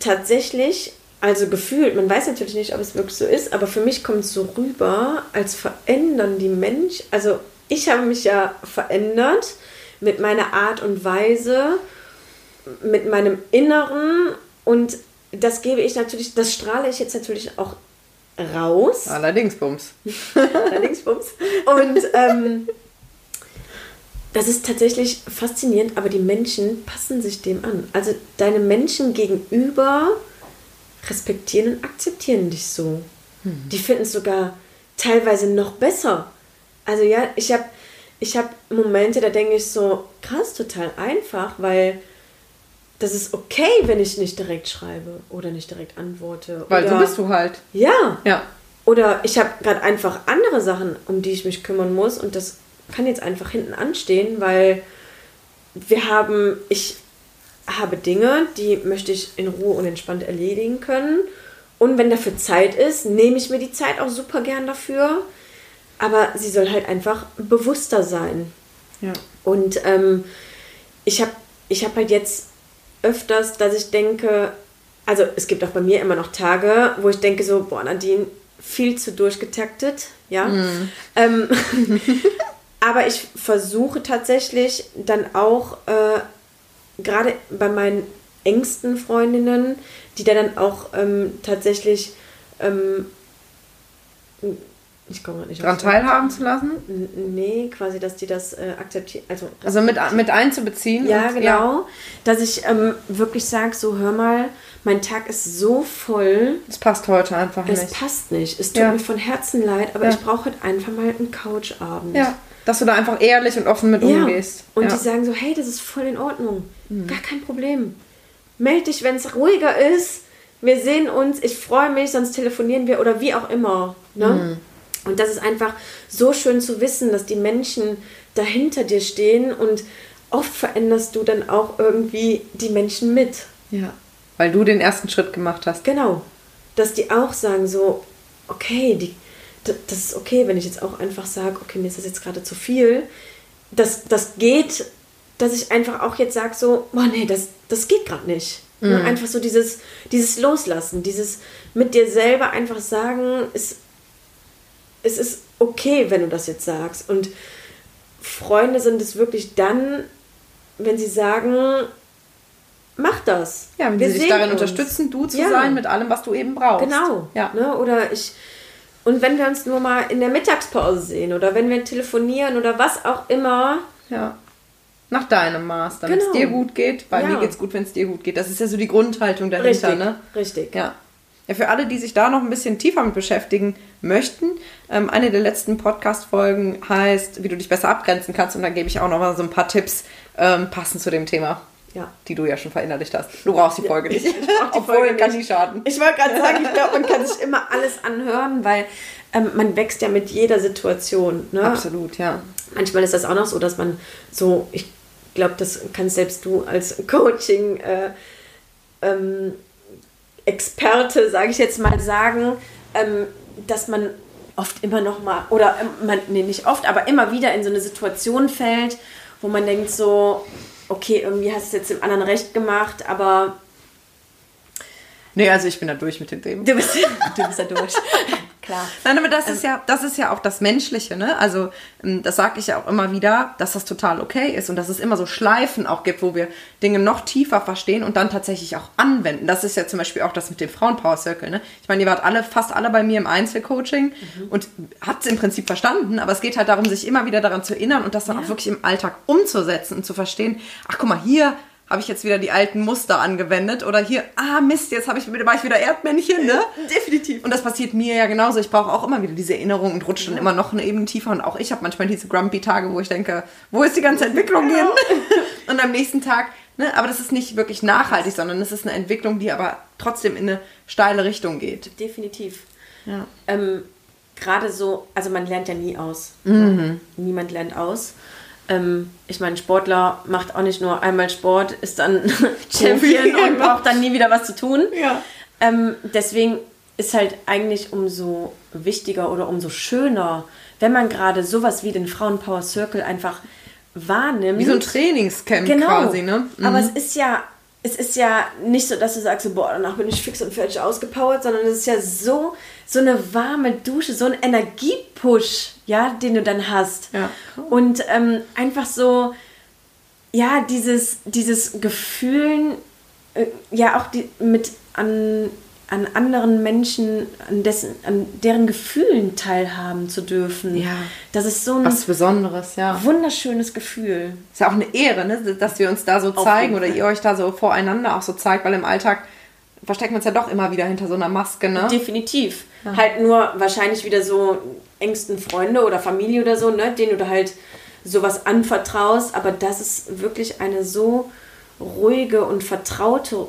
tatsächlich, also gefühlt, man weiß natürlich nicht, ob es wirklich so ist, aber für mich kommt es so rüber, als verändern die Menschen, also ich habe mich ja verändert mit meiner Art und Weise, mit meinem Inneren und das gebe ich natürlich, das strahle ich jetzt natürlich auch raus. Allerdings, Bums. Allerdings, Bums. Und ähm, das ist tatsächlich faszinierend, aber die Menschen passen sich dem an. Also deine Menschen gegenüber respektieren und akzeptieren dich so. Die finden es sogar teilweise noch besser. Also ja, ich habe ich hab Momente, da denke ich so, krass, total einfach, weil das ist okay, wenn ich nicht direkt schreibe oder nicht direkt antworte. Weil oder, so bist du halt. Ja. Ja. Oder ich habe gerade einfach andere Sachen, um die ich mich kümmern muss und das kann jetzt einfach hinten anstehen, weil wir haben, ich habe Dinge, die möchte ich in Ruhe und entspannt erledigen können. Und wenn dafür Zeit ist, nehme ich mir die Zeit auch super gern dafür. Aber sie soll halt einfach bewusster sein. Ja. Und ähm, ich habe ich hab halt jetzt öfters, dass ich denke, also es gibt auch bei mir immer noch Tage, wo ich denke so, boah, Nadine, viel zu durchgetaktet, ja. Ähm, aber ich versuche tatsächlich dann auch, äh, gerade bei meinen engsten Freundinnen, die da dann auch ähm, tatsächlich, ähm, ich komme gerade nicht Daran teilhaben zu lassen. Nee, quasi, dass die das äh, akzeptieren. Also, Also mit, mit einzubeziehen. ja, und- genau. Dass ich ähm, wirklich sage, so hör mal, mein Tag ist so voll, Das passt heute einfach es nicht. passt nicht. Es tut Ja. mir von Herzen leid, aber Ja. ich brauche heute einfach mal einen Couchabend. Ja. Dass du da einfach ehrlich und offen mit Ja. umgehst. Und ja. Mhm. die sagen so, hey, das ist voll in Ordnung. Gar kein Problem. Meld dich, wenn es ruhiger ist. Wir sehen uns, ich freue mich, sonst telefonieren wir oder wie auch immer. Ne? Mhm. Und das ist einfach so schön zu wissen, dass die Menschen dahinter dir stehen und oft veränderst du dann auch irgendwie die Menschen mit. ja. Weil du den ersten Schritt gemacht hast. Genau. Dass die auch sagen so, okay, die, das ist okay, wenn ich jetzt auch einfach sage, okay, mir ist das jetzt gerade zu viel. Das, das geht, dass ich einfach auch jetzt sage so, boah, nee, das, das geht gerade nicht. Ne? Einfach so dieses, dieses Loslassen, dieses mit dir selber einfach sagen, es, es ist okay, wenn du das jetzt sagst. Und Freunde sind es wirklich dann, wenn sie sagen, mach das. Ja, wenn Wir sie dich sehen darin uns. unterstützen, du zu Ja. sein mit allem, was du eben brauchst. Genau. Ja. Ne? Oder ich. Und wenn wir uns nur mal in der Mittagspause sehen oder wenn wir telefonieren oder was auch immer. Ja. Nach deinem Maß, damit Genau. es dir gut geht. Bei Ja. mir geht's gut, wenn es dir gut geht. Das ist ja so die Grundhaltung dahinter, Richtig. ne? Richtig. Ja. Ja, für alle, die sich da noch ein bisschen tiefer mit beschäftigen möchten, ähm, eine der letzten Podcast-Folgen heißt, wie du dich besser abgrenzen kannst. Und dann gebe ich auch noch mal so ein paar Tipps ähm, passend zu dem Thema, Ja. die du ja schon verinnerlicht hast. Du brauchst die Folge nicht. Ich brauch die Obwohl, Folge kann nicht. nicht schaden. Ich wollte gerade sagen, ich glaube, man kann sich immer alles anhören, weil ähm, man wächst ja mit jeder Situation. Ne? Absolut, ja. Manchmal ist das auch noch so, dass man so, ich glaube, das kannst selbst du als Coaching äh, ähm, Experte, sage ich jetzt mal, sagen, ähm, dass man oft immer noch mal, oder ähm, man, nee, nicht oft, aber immer wieder in so eine Situation fällt, wo man denkt so, okay, irgendwie hast du es jetzt dem anderen recht gemacht, aber Nee, also ich bin da durch mit dem Thema. du bist, du bist ja durch. Klar. Nein, aber das ist ja, das ist ja auch das Menschliche, ne? Also ähm, das sage ich ja auch immer wieder, dass das total okay ist und dass es immer so Schleifen auch gibt, wo wir Dinge noch tiefer verstehen und dann tatsächlich auch anwenden. Das ist ja zum Beispiel auch das mit dem Frauenpower Circle, ne? Ich meine, ihr wart alle, fast alle bei mir im Einzelcoaching und habt es im Prinzip verstanden, aber es geht halt darum, sich immer wieder daran zu erinnern und das dann auch wirklich im Alltag umzusetzen und zu verstehen, ach guck mal, hier habe ich jetzt wieder die alten Muster angewendet oder hier, ah Mist, jetzt habe ich war ich wieder Erdmännchen, ne? Definitiv. Und das passiert mir ja genauso. Ich brauche auch immer wieder diese Erinnerung und rutsche dann immer noch eine Ebene tiefer. Und auch ich habe manchmal diese Grumpy-Tage, wo ich denke, wo ist die ganze Entwicklung hin? Und am nächsten Tag, ne, aber das ist nicht wirklich nachhaltig, sondern es ist eine Entwicklung, die aber trotzdem in eine steile Richtung geht. Definitiv. Ja. ähm, gerade so, also man lernt ja nie aus. Mhm. Niemand lernt aus. Ähm, ich meine, Sportler macht auch nicht nur einmal Sport, ist dann Champion und braucht dann nie wieder was zu tun. Ja. Ähm, deswegen ist halt eigentlich umso wichtiger oder umso schöner, wenn man gerade sowas wie den Frauenpower Circle einfach wahrnimmt. Wie so ein Trainingscamp Genau. quasi, ne? Aber es ist ja, es ist ja nicht so, dass du sagst, so, boah, danach bin ich fix und fertig ausgepowert, sondern es ist ja so, so eine warme Dusche, so ein Energiepush, ja, den du dann hast. Ja. Und ähm, einfach so, ja, dieses, dieses Gefühlen, äh, ja, auch die, mit an, an anderen Menschen, an, dessen, an deren Gefühlen teilhaben zu dürfen. Ja. Das ist so ein Was Besonderes, ja. wunderschönes Gefühl. Ist ja auch eine Ehre, ne? dass wir uns da so zeigen oder ihr euch da so voreinander auch so zeigt, weil im Alltag verstecken wir uns ja doch immer wieder hinter so einer Maske, ne? Definitiv. Halt nur wahrscheinlich wieder so engsten Freunde oder Familie oder so, ne, denen du da halt sowas anvertraust. Aber das ist wirklich eine so ruhige und vertraute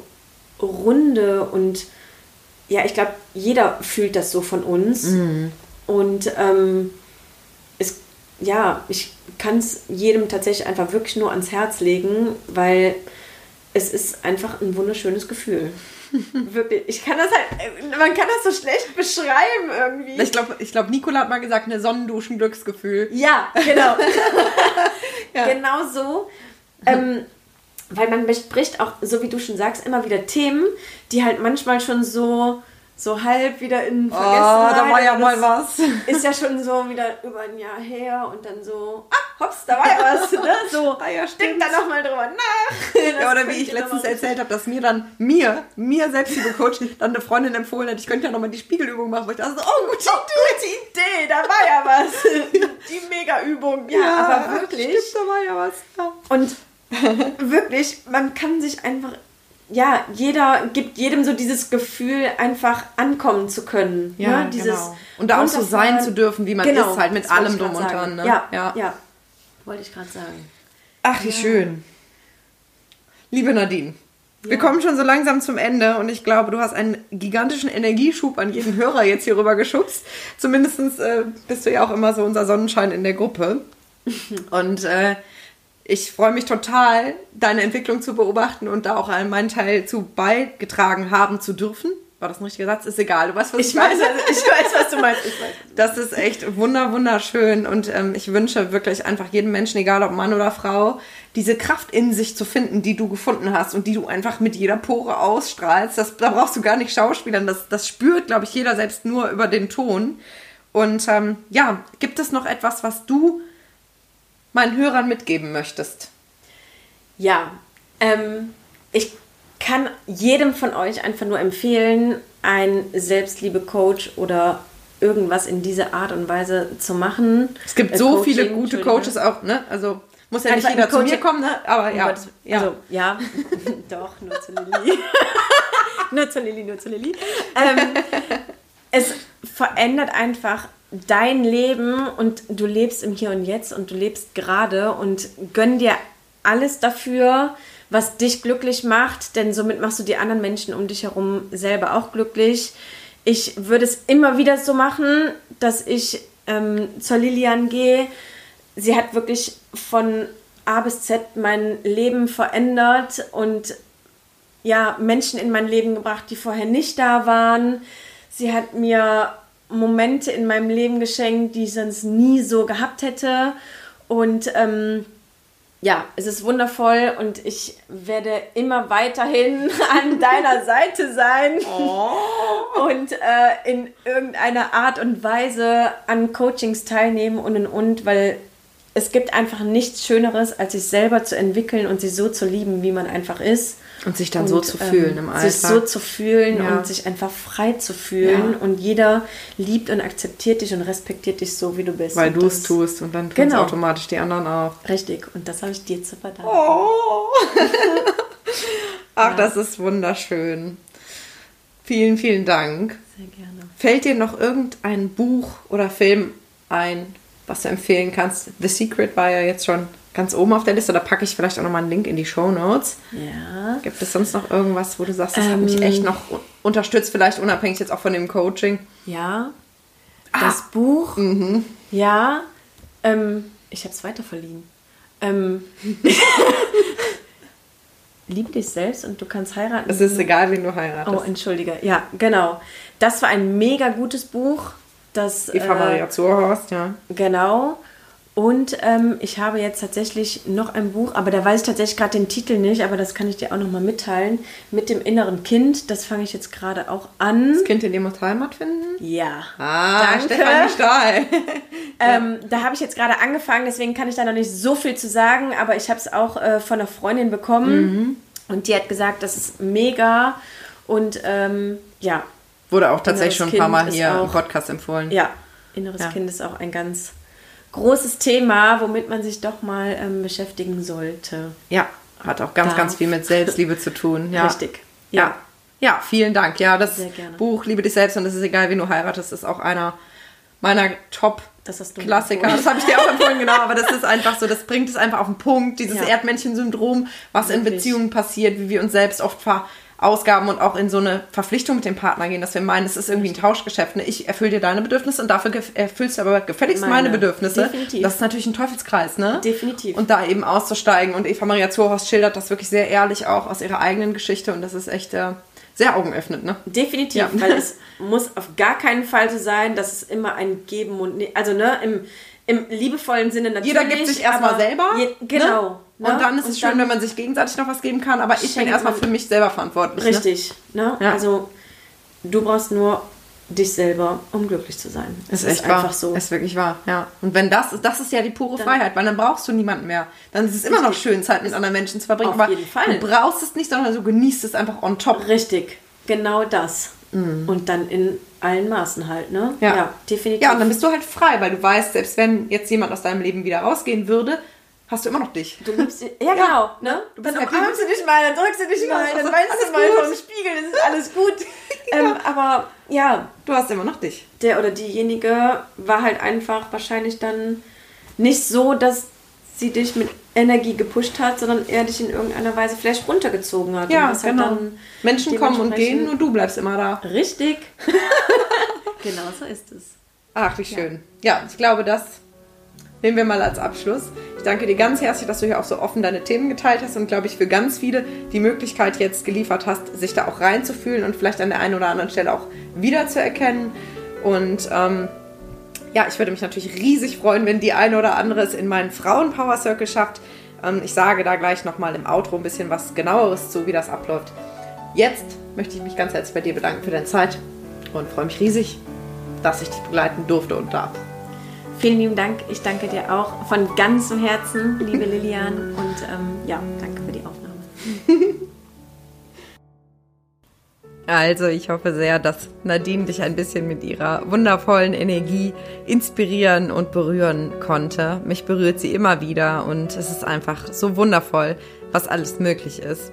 Runde und ja, ich glaube, jeder fühlt das so von uns. Mhm. Und ähm, es, ja, ich kann es jedem tatsächlich einfach wirklich nur ans Herz legen, weil es ist einfach ein wunderschönes Gefühl. Wirklich. Ich kann das halt, man kann das so schlecht beschreiben irgendwie. Ich glaube, ich glaub, Nicola hat mal gesagt, eine Sonnenduschen-Glücksgefühl. Ja, genau. ja. Genau so. Ähm, weil man bespricht auch, so wie du schon sagst, immer wieder Themen, die halt manchmal schon so, so halb wieder in Vergessenheit. Oh, da war ja mal was. Ist ja schon so wieder über ein Jahr her und dann so, ah, hops, da war ja was. Ne? So, ah, ja, denk da nochmal drüber nach. ja, oder wie ich letztens erzählt habe, dass mir dann, mir, mir selbst, liebe Coach, dann eine Freundin empfohlen hat, ich könnte ja nochmal die Spiegelübung machen, weil ich dachte, oh, gute, oh, gute Idee, da war ja was. Die Mega-Übung. Ja, ja, aber wirklich. Stimmt, da war ja was. Ja. Und wirklich, man kann sich einfach, ja, jeder gibt jedem so dieses Gefühl, einfach ankommen zu können. Ja, ne? dieses genau. Und da auch so sein zu dürfen, wie man genau, ist, halt mit allem drum und dran. Ne? Ja, ja, ja. Wollte ich gerade sagen. Ach, wie ja. schön. Liebe Nadine, ja. wir kommen schon so langsam zum Ende und ich glaube, du hast einen gigantischen Energieschub an jeden Hörer jetzt hier rüber geschubst. Zumindest äh, bist du ja auch immer so unser Sonnenschein in der Gruppe. und äh, ich freue mich total, deine Entwicklung zu beobachten und da auch meinen Teil zu beigetragen haben zu dürfen. War das ein richtiger Satz? Ist egal. Du weißt, was ich, ich weiß. ich weiß, was du meinst. Ich weiß. Das ist echt wunder, wunderschön und ähm, ich wünsche wirklich einfach jedem Menschen, egal ob Mann oder Frau, diese Kraft in sich zu finden, die du gefunden hast und die du einfach mit jeder Pore ausstrahlst. Das, da brauchst du gar nicht schauspielern. Das, das spürt, glaube ich, jeder selbst nur über den Ton. Und ähm, ja, gibt es noch etwas, was du meinen Hörern mitgeben möchtest? Ja, ähm, ich kann jedem von euch einfach nur empfehlen, ein Selbstliebe-Coach oder irgendwas in diese Art und Weise zu machen. Es gibt äh, so Coaching, viele gute Coaches auch, ne? Also muss ja nicht jeder zu mir kommen, ne? Aber ja. Gott, ja. Also, ja, doch, nur zu Lilly. nur zu Lilly, nur zu Lilly. Ähm, es verändert einfach dein Leben und du lebst im Hier und Jetzt und du lebst gerade und gönn dir alles dafür, was dich glücklich macht, denn somit machst du die anderen Menschen um dich herum selber auch glücklich. Ich würde es immer wieder so machen, dass ich ähm, zur Lilian gehe. Sie hat wirklich von A bis Z mein Leben verändert und ja, Menschen in mein Leben gebracht, die vorher nicht da waren. Sie hat mir Momente in meinem Leben geschenkt, die ich sonst nie so gehabt hätte. Und ähm, ja, es ist wundervoll und ich werde immer weiterhin an deiner Seite sein oh. und äh, in irgendeiner Art und Weise an Coachings teilnehmen und und und, weil es gibt einfach nichts Schöneres, als sich selber zu entwickeln und sich so zu lieben, wie man einfach ist. Und sich dann und, so zu fühlen ähm, im Alltag. Sich so zu fühlen ja. und sich einfach frei zu fühlen. Ja. Und jeder liebt und akzeptiert dich und respektiert dich so, wie du bist. Weil du es tust und dann tun genau. automatisch die anderen auch. Richtig. Und das habe ich dir zu verdanken. Oh. Ach, ja. das ist wunderschön. Vielen, vielen Dank. Sehr gerne. Fällt dir noch irgendein Buch oder Film ein, was du empfehlen kannst? The Secret war ja jetzt schon ganz oben auf der Liste. Da packe ich vielleicht auch nochmal einen Link in die Show Notes. Ja. Gibt es sonst noch irgendwas, wo du sagst, das ähm, hat mich echt noch unterstützt, vielleicht unabhängig jetzt auch von dem Coaching? Ja. Ah. Das Buch. Mhm. Ja. Ähm, ich habe es weiter verliehen. Ähm, Liebe dich selbst und du kannst heiraten. Es ist egal, wen du heiratest. Oh, entschuldige. Ja, genau. Das war ein mega gutes Buch. Das, Eva Maria äh, Zurhorst, ja. Genau. Und ähm, ich habe jetzt tatsächlich noch ein Buch, aber da weiß ich tatsächlich gerade den Titel nicht, aber das kann ich dir auch nochmal mitteilen. Mit dem inneren Kind, das fange ich jetzt gerade auch an. Das Kind in dem muss Heimat finden? Ja. Ah, Danke. Stefanie Stahl. ähm, da habe ich jetzt gerade angefangen, deswegen kann ich da noch nicht so viel zu sagen, aber ich habe es auch äh, von einer Freundin bekommen mhm. und die hat gesagt, das ist mega und ähm, ja. Wurde auch tatsächlich schon ein paar Mal hier im Podcast empfohlen. Ja, inneres ja. Kind ist auch ein ganz großes Thema, womit man sich doch mal ähm, beschäftigen sollte. Ja, hat auch ganz, Darf. ganz viel mit Selbstliebe zu tun. Ja. Richtig. Ja. ja. ja. vielen Dank. Ja, das Buch Liebe dich selbst und es ist egal, wie du heiratest, ist auch einer meiner Top Das hast du Klassiker. Das habe ich dir auch empfohlen, genau. Aber das ist einfach so, das bringt es einfach auf den Punkt. Dieses Ja. Erdmännchen-Syndrom, was in Wirklich. Beziehungen passiert, wie wir uns selbst oft verausgaben und auch in so eine Verpflichtung mit dem Partner gehen, dass wir meinen, es ist irgendwie ein Tauschgeschäft. Ne? Ich erfülle dir deine Bedürfnisse und dafür erfüllst du aber gefälligst meine, Meine. Bedürfnisse. Definitiv. Das ist natürlich ein Teufelskreis, ne? Definitiv. Und da eben auszusteigen. Und Eva Maria Zurhaus schildert das wirklich sehr ehrlich auch aus ihrer eigenen Geschichte und das ist echt äh, sehr augenöffnend, ne? Definitiv, Ja. weil es muss auf gar keinen Fall so sein, dass es immer ein Geben und Ne- also ne im, im liebevollen Sinne natürlich. Jeder gibt sich erstmal selber. Je, genau. Ne? Und dann ist es schön, dann- wenn man sich gegenseitig noch was geben kann, aber ich bin erstmal für mich selber verantwortlich. Ne? Richtig. Ne? Ja. Also du brauchst nur dich selber, um glücklich zu sein. Es Das ist, echt einfach wahr. so. Ist wirklich wahr, ja. Und wenn das ist, das ist ja die pure Freiheit, weil dann brauchst du niemanden mehr. Dann ist es immer noch schön, Zeit mit anderen Menschen zu verbringen. Auf aber jeden Fall. du brauchst es nicht, sondern du genießt es einfach on top. Richtig. Genau das. Und dann in allen Maßen halt, ne? Mhm. Ja. definitiv. Ja, und dann bist du halt frei, weil du weißt, selbst wenn jetzt jemand aus deinem Leben wieder rausgehen würde, hast du immer noch dich. Du liebst, ja, genau. Ne? Du bist dann umarmst du dich mal, dann drückst du dich mal, Ja, dann weinst du mal dem Spiegel, das ist alles gut. ähm, aber ja, Du hast immer noch dich. der oder diejenige war halt einfach wahrscheinlich dann nicht so, dass sie dich mit Energie gepusht hat, sondern eher dich in irgendeiner Weise vielleicht runtergezogen hat. Ja, halt genau. dann Menschen kommen und gehen, nur du bleibst immer da. Richtig. genau so ist es. Ach, wie schön. Ja, ich glaube, das nehmen wir mal als Abschluss. Ich danke dir ganz herzlich, dass du hier auch so offen deine Themen geteilt hast und glaube ich für ganz viele die Möglichkeit jetzt geliefert hast, sich da auch reinzufühlen und vielleicht an der einen oder anderen Stelle auch wiederzuerkennen. Und ähm, ja, ich würde mich natürlich riesig freuen, wenn die eine oder andere es in meinen Frauen-Power Circle schafft. Ähm, ich sage da gleich nochmal im Outro ein bisschen was genaueres zu, wie das abläuft. Jetzt möchte ich mich ganz herzlich bei dir bedanken für deine Zeit und freue mich riesig, dass ich dich begleiten durfte und darf. Vielen lieben Dank. Ich danke dir auch von ganzem Herzen, liebe Lilian. Und ähm, ja, danke für die Aufnahme. Also, ich hoffe sehr, dass Nadine dich ein bisschen mit ihrer wundervollen Energie inspirieren und berühren konnte. Mich berührt sie immer wieder und es ist einfach so wundervoll, was alles möglich ist.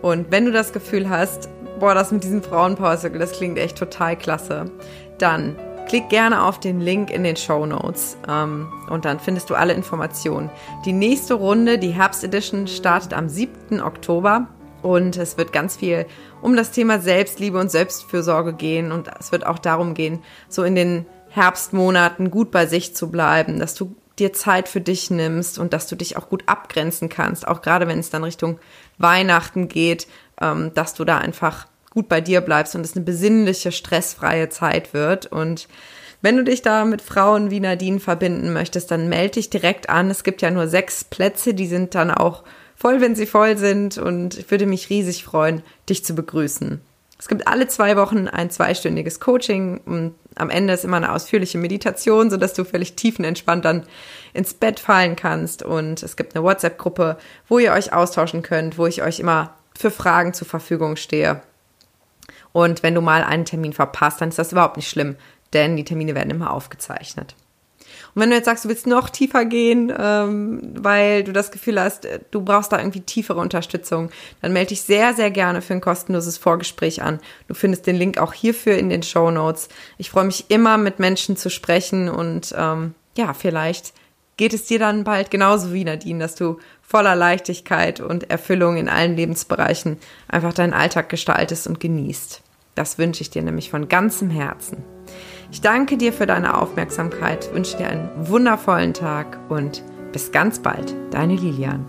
Und wenn du das Gefühl hast, boah, das mit diesem Frauenpower Circle, das klingt echt total klasse, dann klick gerne auf den Link in den Show Notes ähm, und dann findest du alle Informationen. Die nächste Runde, die Herbst Edition, startet am 7. Oktober und es wird ganz viel um das Thema Selbstliebe und Selbstfürsorge gehen und es wird auch darum gehen, so in den Herbstmonaten gut bei sich zu bleiben, dass du dir Zeit für dich nimmst und dass du dich auch gut abgrenzen kannst, auch gerade wenn es dann Richtung Weihnachten geht, ähm, dass du da einfach gut bei dir bleibst und es eine besinnliche, stressfreie Zeit wird. Und wenn du dich da mit Frauen wie Nadine verbinden möchtest, dann melde dich direkt an. Es gibt ja nur sechs Plätze, die sind dann auch voll, wenn sie voll sind. Und ich würde mich riesig freuen, dich zu begrüßen. Es gibt alle zwei Wochen ein zweistündiges Coaching und am Ende ist immer eine ausführliche Meditation, sodass du völlig tiefenentspannt dann ins Bett fallen kannst. Und es gibt eine WhatsApp-Gruppe, wo ihr euch austauschen könnt, wo ich euch immer für Fragen zur Verfügung stehe. Und wenn du mal einen Termin verpasst, dann ist das überhaupt nicht schlimm, denn die Termine werden immer aufgezeichnet. Und wenn du jetzt sagst, du willst noch tiefer gehen, ähm, weil du das Gefühl hast, äh, du brauchst da irgendwie tiefere Unterstützung, dann melde dich sehr, sehr gerne für ein kostenloses Vorgespräch an. Du findest den Link auch hierfür in den Show Notes. Ich freue mich immer, mit Menschen zu sprechen und ähm, ja, vielleicht geht es dir dann bald genauso wie Nadine, dass du voller Leichtigkeit und Erfüllung in allen Lebensbereichen einfach deinen Alltag gestaltest und genießt. Das wünsche ich dir nämlich von ganzem Herzen. Ich danke dir für deine Aufmerksamkeit, wünsche dir einen wundervollen Tag und bis ganz bald, deine Lilian.